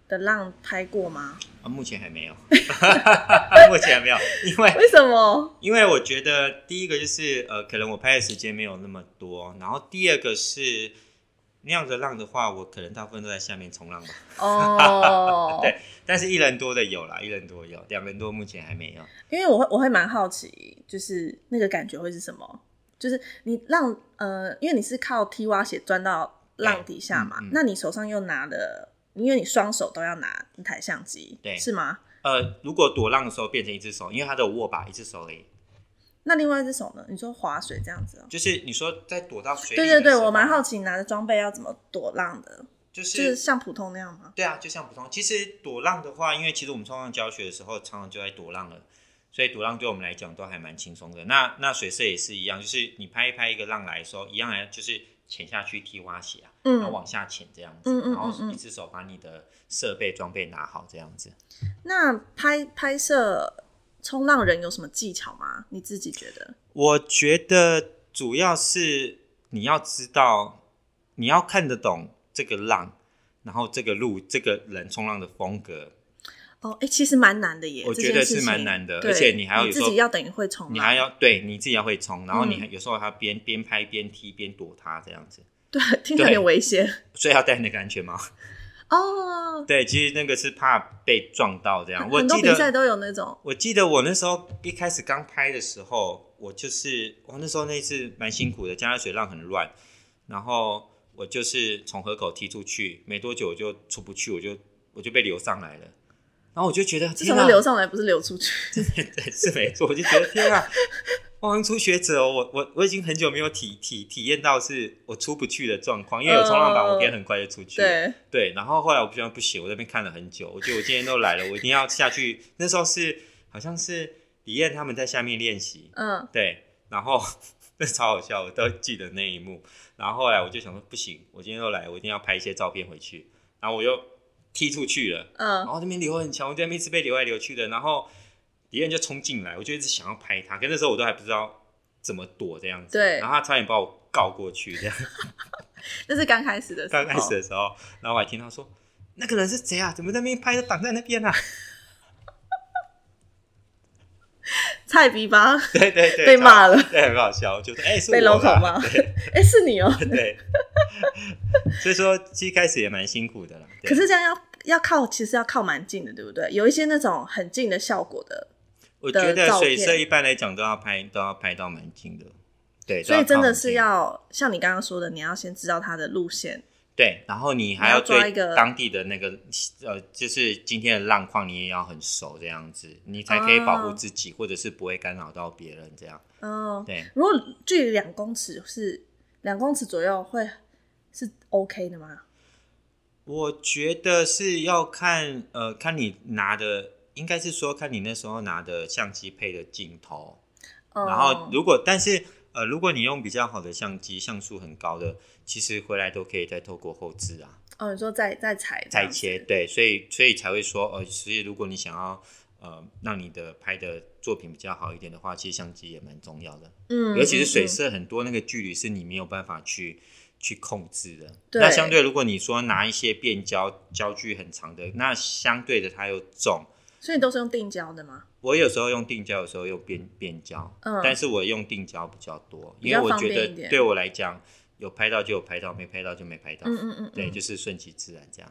的浪拍过吗？啊，目前还没有，*laughs* 目前还没有，因为为什么？因为我觉得第一个就是呃，可能我拍的时间没有那么多，然后第二个是那样的浪的话，我可能大部分都在下面冲浪吧。哦，*laughs* 对，但是一人多的有啦，一人多有，两人多目前还没有。因为我会我会蛮好奇，就是那个感觉会是什么？就是你浪呃，因为你是靠踢蛙鞋钻到浪底下嘛，嗯嗯那你手上又拿了，因为你双手都要拿一台相机，对是吗？呃，如果躲浪的时候变成一只手，因为它的握把一只手而已，那另外一只手呢？你说划水这样子哦、就是你说在躲到水里对对对，我蛮好奇你拿着装备要怎么躲浪的，就就是是像普通那样吗？对啊，就像普通。其实躲浪的话，因为其实我们冲浪教学的时候，常常就在躲浪了，所以躲浪对我们来讲都还蛮轻松的。那那水色也是一样，就是你拍一拍一个浪来的时候，一样来就是潜下去踢蛙鞋啊，然后嗯，往下潜这样子，嗯嗯嗯然后嗯一只手把你的设备装备拿好这样子。那拍拍摄冲浪人有什么技巧吗？你自己觉得？我觉得主要是你要知道，你要看得懂这个浪，然后这个路这个人冲浪的风格，哦，哎、其实蛮难的耶，我觉得是蛮难的而且你还要有时候自己要等于会冲，你还要对你自己要会冲，然后你有时候还要边边拍边踢边躲它这样子，*laughs* 对，听起来有点危险所以要戴那个安全帽。哦。对，其实那个是怕被撞到这样。我很多记得比赛都有那种，我记得我那时候一开始刚拍的时候，我就是我那时候那一次蛮辛苦的，加上水浪很乱，然后我就是从河口踢出去，没多久我就出不去，我就我就被流上来了。然后我就觉得至少天啊是流上来，不是流出去。*laughs* 对，是没错，我就觉得天啊，我好像初学者哦，我我我已经很久没有体体体验到是我出不去的状况，因为有冲浪板，我可以很快就出去。对，对，然后后来我不觉得不行，我在那边看了很久，我觉得我今天都来了，我一定要下去。*laughs* 那时候是好像是李燕他们在下面练习，嗯，对，然后 *laughs* 那超好笑，我都记得那一幕。然后后来我就想说，不行，我今天都来，我一定要拍一些照片回去。然后我又踢出去了。嗯然嗯，后那边流很强，我在那边一直被流来流去的，然后敌人就冲进来，我就一直想要拍他，可那时候我都还不知道怎么躲这样子，对然后他差点把我告过去，这样 *laughs* 那是刚开始的时候，刚开始的时候，然后我还听他说那个人是谁啊？怎么在那边拍的挡在那边啊？菜逼吧，对对对，被骂了对，很好笑，就说哎、是被我 local 啦吗对 *laughs* 哎，是你哦。对，*laughs* 所以说其实一开始也蛮辛苦的啦。可是这样要要靠，其实要靠蛮近的，对不对？有一些那种很近的效果的，我觉得水色一般来讲都要拍都要拍到蛮近的，对，所以真的是要像你刚刚说的，你要先知道它的路线。对，然后你还要抓对当地的那个呃，就是今天的浪况，你也要很熟，这样子，你才可以保护哦自己，或者是不会干扰到别人，这样。哦，对，如果距离两公尺是两公尺左右会是 OK 的吗？我觉得是要看呃，看你拿的，应该是说看你那时候拿的相机配的镜头，哦然后如果但是呃，如果你用比较好的相机，像素很高的，其实回来都可以再透过后置啊。哦，你说再再裁这样子裁切，对，所以所以才会说，呃，所以如果你想要呃让你的拍的作品比较好一点的话，其实相机也蛮重要的，嗯，尤其是水色很多那个距离是你没有办法去去控制的。那相对如果你说拿一些变焦焦距很长的，那相对的它又重。所以你都是用定焦的吗？我有时候用定焦，有时候用变变焦，嗯但是我用定焦比较多，因为我觉得对我来讲，有拍到就有拍到，没拍到就没拍到，嗯嗯嗯，对，嗯就是顺其自然这样。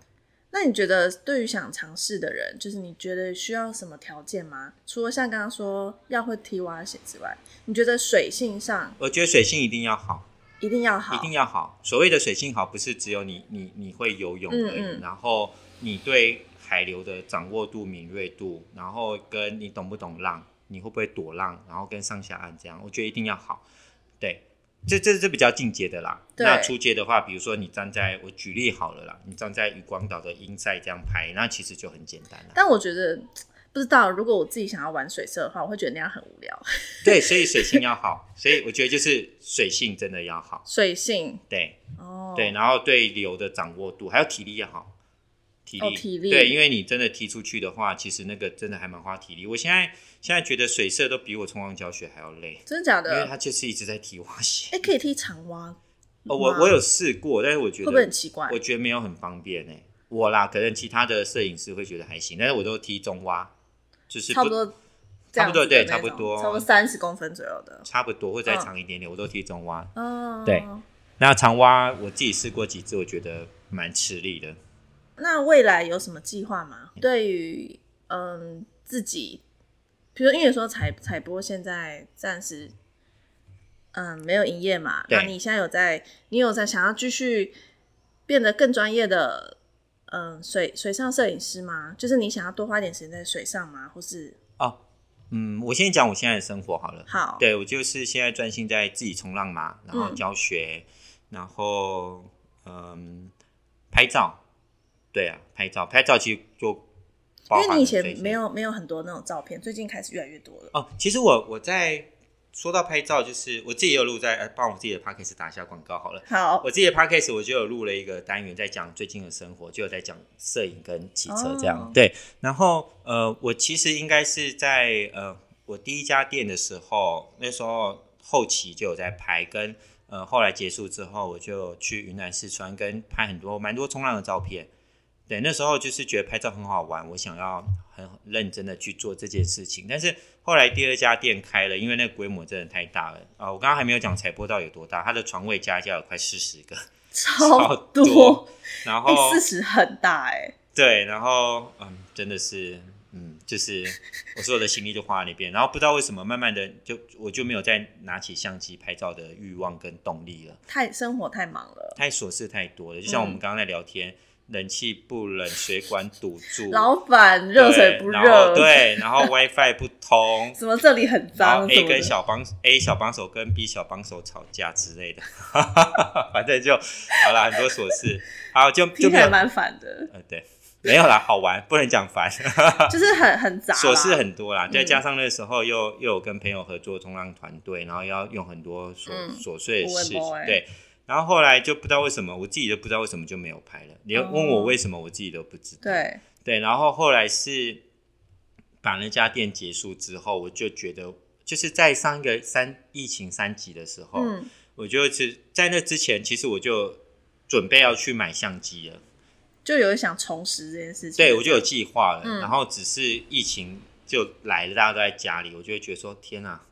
那你觉得对于想尝试的人，就是你觉得需要什么条件吗？除了像刚刚说要会踢蛙鞋之外，你觉得水性上，我觉得水性一定要好，一定要好，一定要好。所谓的水性好，不是只有你你你会游泳而已，嗯嗯然后你对海流的掌握度、敏锐度，然后跟你懂不懂浪，你会不会躲浪，然后跟上下岸这样，我觉得一定要好。对，这这这比较进阶的啦。那初阶的话，比如说你站在我举例好了啦，你站在渔光岛的阴塞这样拍，那其实就很简单了。但我觉得不知道，如果我自己想要玩水色的话，我会觉得那样很无聊。对，所以水性要好，所以我觉得就是水性真的要好。水性对。哦，对，然后对流的掌握度，还有体力要好。体力，哦体力对，因为你真的踢出去的话，其实那个真的还蛮花体力。我现在现在觉得水色都比我冲浪教学还要累，真的假的因为的？他就是一直在踢蛙鞋。哎，可以踢长蛙，哦，我我有试过，但是我觉得会不会很奇怪我？觉得没有很方便诶。我啦，可能其他的摄影师会觉得还行，但是我都踢中蛙，就是差不多差不多对差不多差不多三十公分左右的。差不多，会再长一点点，我都踢中蛙。嗯，对那长蛙我自己试过几次，我觉得蛮吃力的。那未来有什么计划吗？对于嗯自己，比如因为说采采播现在暂时嗯没有营业嘛，那你现在有在，你有在想要继续变得更专业的嗯水水上摄影师吗？就是你想要多花点时间在水上吗？或是哦，嗯，我先讲我现在的生活好了。好对我就是现在专心在自己冲浪嘛，然后嗯教学，然后嗯拍照，对啊，拍照拍照其实就包因为你以前没有没有很多那种照片，最近开始越来越多了。哦。其实我我在说到拍照，就是我自己有录在，呃帮我自己的 podcast 打一下广告好了。好，我自己的 podcast 我就有录了一个单元，在讲最近的生活，就有在讲摄影跟骑车这样。哦对，然后呃，我其实应该是在呃我第一家店的时候，那时候后期就有在拍，跟呃后来结束之后，我就去云南四川跟拍很多蛮多冲浪的照片。对，那时候就是觉得拍照很好玩，我想要很认真的去做这件事情。但是后来第二家店开了，因为那个规模真的太大了。啊、我刚刚还没有讲采波道有多大，它的床位加一加有快四十个，*laughs* 超多多，然后哎，四十很大哎。对，然后嗯，真的是嗯，就是我所有的心力就花在那边，然后不知道为什么，慢慢的就我就没有再拿起相机拍照的欲望跟动力了，太生活太忙了，太琐事太多了，就像我们刚刚在聊天，冷气不冷，水管堵住，老板热水不热，，对，然后 WiFi 不通。*laughs* 什么这里很然脏，后什 A 跟小帮 A 小帮手跟 B 小帮手吵架之类的，*laughs* 反正就好了，很多琐事，好就就蛮烦的，呃对，没有啦，好玩，不能讲烦，*laughs* 就是很很杂啦，琐事很多啦，再嗯加上那时候又又有跟朋友合作冲浪团队，然后要用很多琐嗯。琐碎的事情对。然后后来就不知道为什么，我自己都不知道为什么就没有拍了。连哦问我为什么，我自己都不知道。对，对，然后后来是把那家店结束之后，我就觉得，就是在上一个三疫情三级的时候，嗯，我就是在那之前，其实我就准备要去买相机了。就有想重拾这件事情，对，我就有计划了，嗯然后只是疫情就来了，大家都在家里，我就会觉得说，天啊，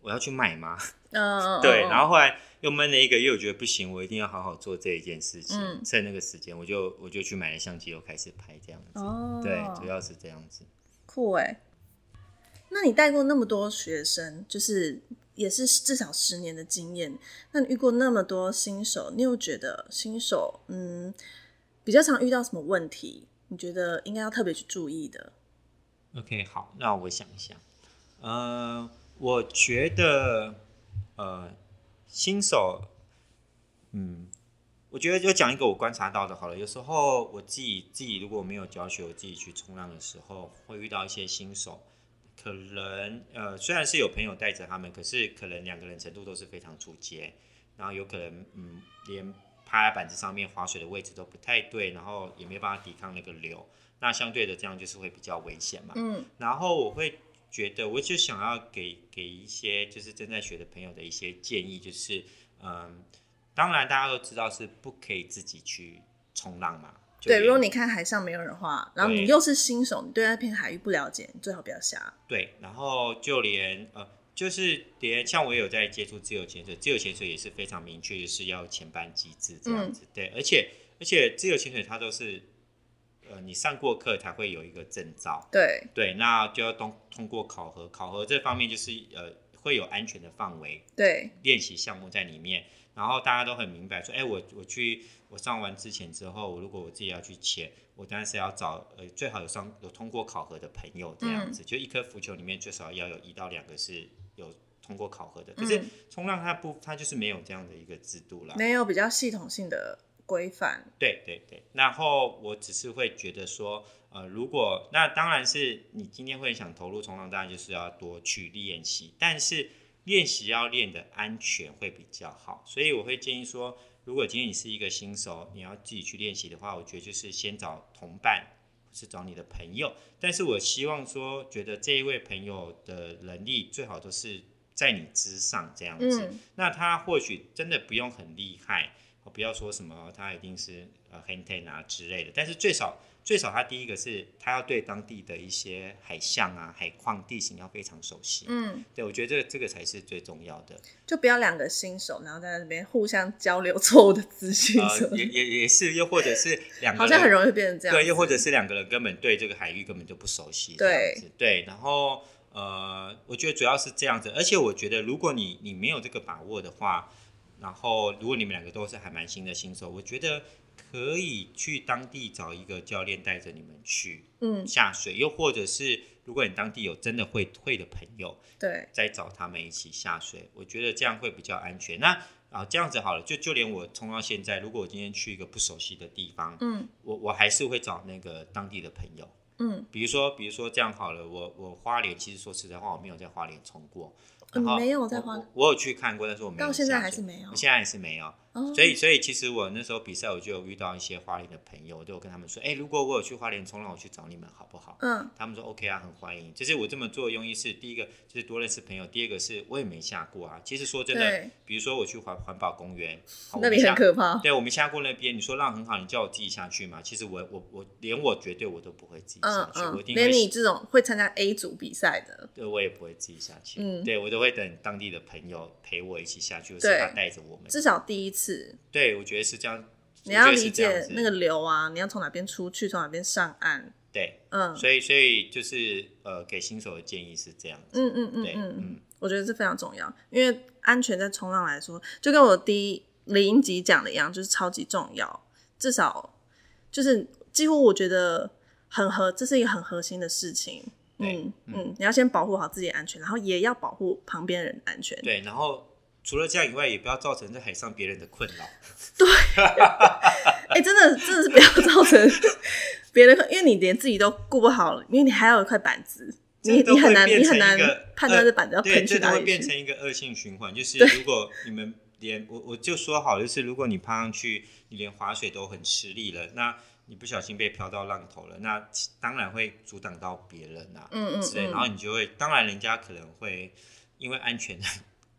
我要去买吗？嗯，嗯，对，嗯然后后来又闷了一个月，我觉得不行，我一定要好好做这一件事情。嗯趁那个时间，我就我就去买了相机，又开始拍这样子。哦，对，主要是这样子。酷哎。那你带过那么多学生，就是也是至少十年的经验，那你遇过那么多新手，你有觉得新手嗯比较常遇到什么问题？你觉得应该要特别去注意的？OK，好，那我想一想，呃，我觉得，呃，新手，嗯，我觉得就讲一个我观察到的，好了。有时候我自己自己如果没有教学，我自己去冲浪的时候，会遇到一些新手，可能呃，虽然是有朋友带着他们，可是可能两个人程度都是非常出街，然后有可能嗯，连趴在板子上面划水的位置都不太对，然后也没办法抵抗那个流。那相对的，这样就是会比较危险嘛。嗯然后我会觉得，我就想要给给一些就是正在学的朋友的一些建议，就是嗯，当然大家都知道是不可以自己去冲浪嘛。对，如果你看海上没有人的话，然后你又是新手，你对那片海域不了解，你最好不要下。对，然后就连呃，就是连像我也有在接触自由潜水，自由潜水也是非常明确，就是要前班机制这样子。对，而且而且自由潜水它都是呃你上过课才会有一个证照。对，对，那就要通通过考核，考核这方面就是呃会有安全的范围对，练习项目在里面，然后大家都很明白说，哎，我我去我上完之前之后，如果我自己要去签，我当然是要找呃最好有上有通过考核的朋友这样子，就一颗浮球里面最少要有一到两个是有通过考核的。可是嗯冲浪它不，它就是没有这样的一个制度啦。没有比较系统性的规范。对对对，然后我只是会觉得说，呃，如果那当然是你今天会想投入冲浪，当然就是要多去练习，但是练习要练的安全会比较好，所以我会建议说，如果今天你是一个新手，你要自己去练习的话，我觉得就是先找同伴。或是找你的朋友，但是我希望说，觉得这一位朋友的能力最好都是在你之上这样子。嗯那他或许真的不用很厉害，哦不要说什么他一定是呃 hand ten 啊之类的，但是最少最少他第一个是他要对当地的一些海象啊、海况、地形要非常熟悉。嗯，对，我觉得这个这个才是最重要的。就不要两个新手，然后在那边互相交流错误的资讯也也也是，又或者是两 *laughs* 个人好像很容易变成这样子。对，又或者是两个人根本对这个海域根本就不熟悉，对对，然后呃，我觉得主要是这样子，而且我觉得如果你你没有这个把握的话，然后如果你们两个都是还蛮新的新手，我觉得可以去当地找一个教练带着你们去嗯，下水，又或者是如果你当地有真的会会的朋友，对，再找他们一起下水，我觉得这样会比较安全。那啊，这样子好了，就就连我冲到现在，如果我今天去一个不熟悉的地方，嗯。我我还是会找那个当地的朋友，嗯，比如说比如说这样好了，我我花莲其实说实在话，我没有在花莲冲过，你然后没有在花我有去看过，但是我没有到现在还是没有我。现在还是没有。哦所以，所以其实我那时候比赛，我就有遇到一些花莲的朋友，我都有跟他们说，哎、如果我有去花莲冲浪，我去找你们好不好？嗯他们说 OK 啊，很欢迎。就是我这么做的用意是，第一个就是多认识朋友，第二个是我也没下过啊。其实说真的，比如说我去环环保公园，好那里很。可怕。对，我们下过那边，你说浪很好，你叫我自己下去嘛？其实我我我连我绝对我都不会自己嗯下去，我嗯一，定会连你这种会参加 A 组比赛的，对我也不会自己下去，嗯对我都会等当地的朋友陪我一起下去，是他带着我们。至少第一次，对，我觉得是这样。你要理解那个流啊，你要从哪边出去，从哪边上岸。对，嗯所以所以就是呃，给新手的建议是这样子。嗯嗯嗯对，嗯嗯嗯，我觉得这非常重要，因为安全在冲浪来说，就跟我第一零集讲的一样，就是超级重要。至少就是几乎我觉得很核，这是一个很核心的事情。嗯嗯嗯，你要先保护好自己的安全，然后也要保护旁边人的安全。对，然后除了这样以外，也不要造成在海上别人的困扰。*laughs* 对 *laughs* 哎、真的真的是不要造成别人，因为你连自己都顾不好了，因为你还有一块板子，*laughs* 你你很难你很难判断恶这板子要对，喷去哪。变成一个恶性循环。就是如果你们连我我就说好，就是如果你趴上去，你连划水都很吃力了，那你不小心被飘到浪头了，那当然会阻挡到别人啊，嗯嗯之类，嗯然后你就会，当然人家可能会因为安全的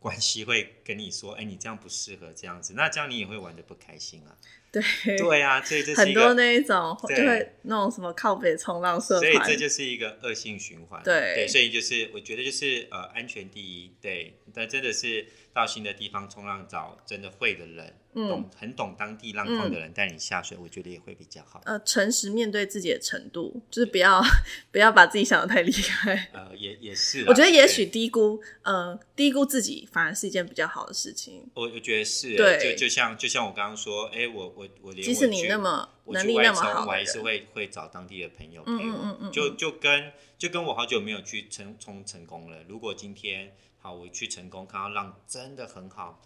关系会跟你说，哎，你这样不适合这样子，那这样你也会玩的不开心啊。对，*laughs* 对啊，所以这是很多。那一种就会那种什么靠北冲浪社团所以这，就是一个恶性循环。对对，所以就是我觉得就是呃安全第一，对，但真的是到新的地方冲浪找真的会的人，嗯懂很懂当地浪况的人带你下水，我觉得也会比较好。呃，诚实面对自己的程度，就是不要 *laughs* 不要把自己想的太厉害。呃，也也是，*laughs* 我觉得也许低估呃低估自己反而是一件比较好的事情。我我觉得是，对就就像就像我刚刚说，哎，我我我连即使你那么我能力那么好我还是会会找当地的朋友陪嗯我。嗯嗯嗯就就跟就跟我好久没有去成冲成功了。如果今天好我去成功，看到浪真的很好，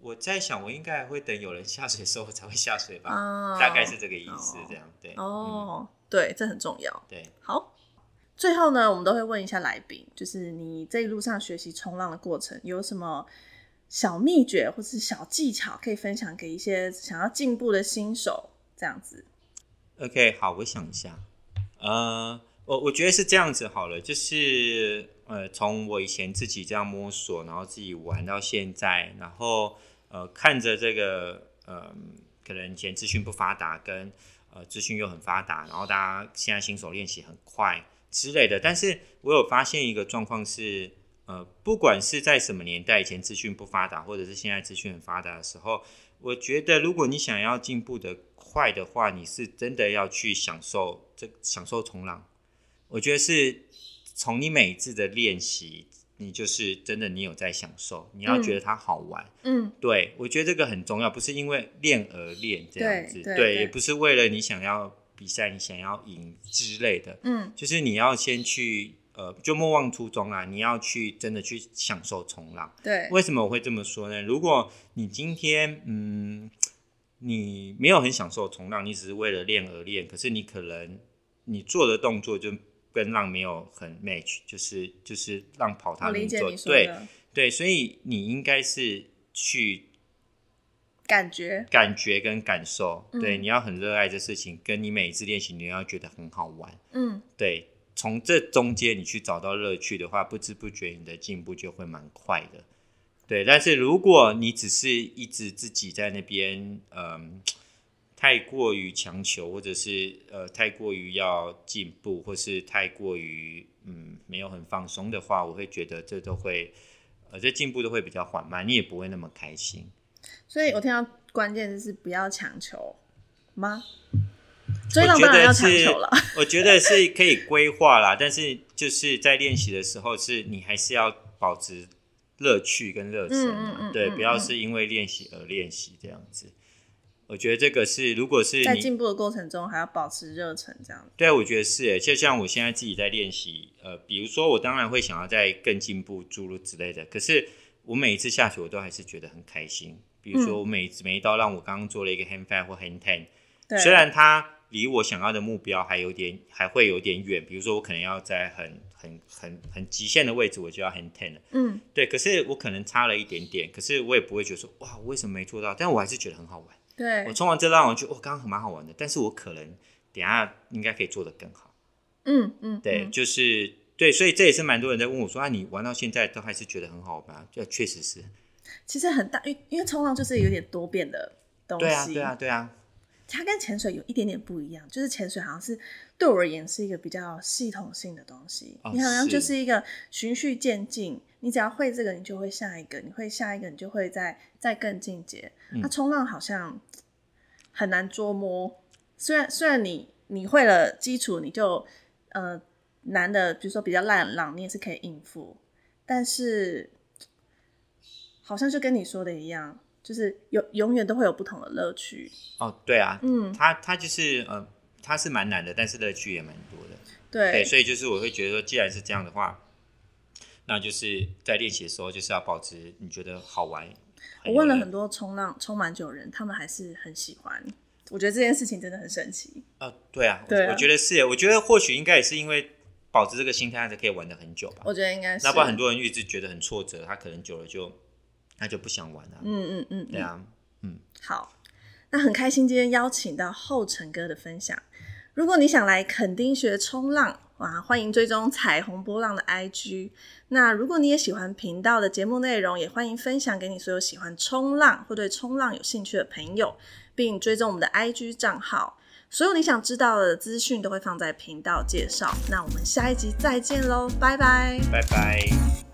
我在想我应该还会等有人下水的时候我才会下水吧，哦大概是这个意思哦，这样对。嗯，哦，对，这很重要。对。好，最后呢，我们都会问一下来宾，就是你这一路上学习冲浪的过程，有什么小秘诀或是小技巧可以分享给一些想要进步的新手？这样子，OK，好，我想一下，呃，我我觉得是这样子好了，就是呃，从我以前自己这样摸索，然后自己玩到现在，然后呃，看着这个呃，可能以前资讯不发达，跟呃资讯又很发达，然后大家现在新手练习很快之类的，但是我有发现一个状况是，呃，不管是在什么年代，以前资讯不发达，或者是现在资讯很发达的时候，我觉得如果你想要进步的快的话，你是真的要去享受这享受冲浪。我觉得是从你每一次的练习，你就是真的你有在享受，你要觉得它好玩。嗯，对我觉得这个很重要，不是因为练而练这样子，对对对也不是为了你想要比赛，你想要赢之类的。嗯，就是你要先去呃，就莫忘初衷啦，你要去真的去享受冲浪。对，为什么我会这么说呢？如果你今天嗯，你没有很享受冲浪，你只是为了练而练，可是你可能你做的动作就跟浪没有很 match，就是就是浪跑它我理能做，对对，所以你应该是去感觉。感觉跟感受，对，嗯。你要很热爱这事情，跟你每一次练习你要觉得很好玩，嗯，对，从这中间你去找到乐趣的话，不知不觉你的进步就会蛮快的。对，但是如果你只是一直自己在那边，嗯，太过于强求，或者是呃太过于要进步，或是太过于嗯没有很放松的话，我会觉得这都会，呃，这进步都会比较缓慢，你也不会那么开心。所以我听到关键字是不要强求吗？追我觉浪当然要得是强求了。*laughs* *laughs* 我觉得是可以规划啦，但是就是在练习的时候，是你还是要保持乐趣跟热忱嘛，对，嗯嗯嗯嗯不要嗯是因为练习而练习这样子。我觉得这个是，如果是你在进步的过程中还要保持热忱，这样。对啊，我觉得是诶，就像我现在自己在练习，呃，比如说我当然会想要再更进步，诸如之类的。可是我每一次下去，我都还是觉得很开心。比如说我每一次每一刀让我刚刚做了一个 hand five 或 hand ten，对，虽然它离我想要的目标还有点，还会有点远。比如说我可能要在很很很很极限的位置，我就要 hand ten 了。嗯，对，可是我可能差了一点点，可是我也不会觉得说哇，我为什么没做到？但我还是觉得很好玩。对我，冲完这浪，我觉得哦，刚刚蛮好玩的，但是我可能等下应该可以做得更好。嗯嗯，对，嗯就是对，所以这也是蛮多人在问我说啊，你玩到现在都还是觉得很好玩？这确实是，其实很大，因因为冲浪就是有点多变的东西。对啊，对啊，对啊，它跟潜水有一点点不一样，就是潜水好像是对我而言是一个比较系统性的东西，哦你好像就是一个循序渐进，你只要会这个，你就会下一个，你会下一个，你就会再再更进阶。嗯那冲浪好像很难捉摸，虽然虽然你你会了基础，你就呃难的，比如说比较烂的浪，你也是可以应付，但是好像就跟你说的一样，就是永永远都会有不同的乐趣。哦，对啊，嗯，它它就是呃，它是蛮难的，但是乐趣也蛮多的。对，对，所以就是我会觉得说，既然是这样的话，那就是在练习的时候就是要保持你觉得好玩。我问了很多冲浪冲蛮久的人，他们还是很喜欢。我觉得这件事情真的很神奇。呃，对啊，对啊我我觉得是，我觉得或许应该也是因为保持这个心态，才可以玩的很久吧。我觉得应该是，那不然很多人一直觉得很挫折，他可能久了就他就不想玩了、嗯嗯嗯，对啊，嗯好，那很开心今天邀请到后成哥的分享。如果你想来垦丁学冲浪，哇，欢迎追踪彩虹波浪的 IG。那如果你也喜欢频道的节目内容，也欢迎分享给你所有喜欢冲浪或对冲浪有兴趣的朋友，并追踪我们的 IG 账号。所有你想知道的资讯都会放在频道介绍。那我们下一集再见喽，拜拜。拜拜。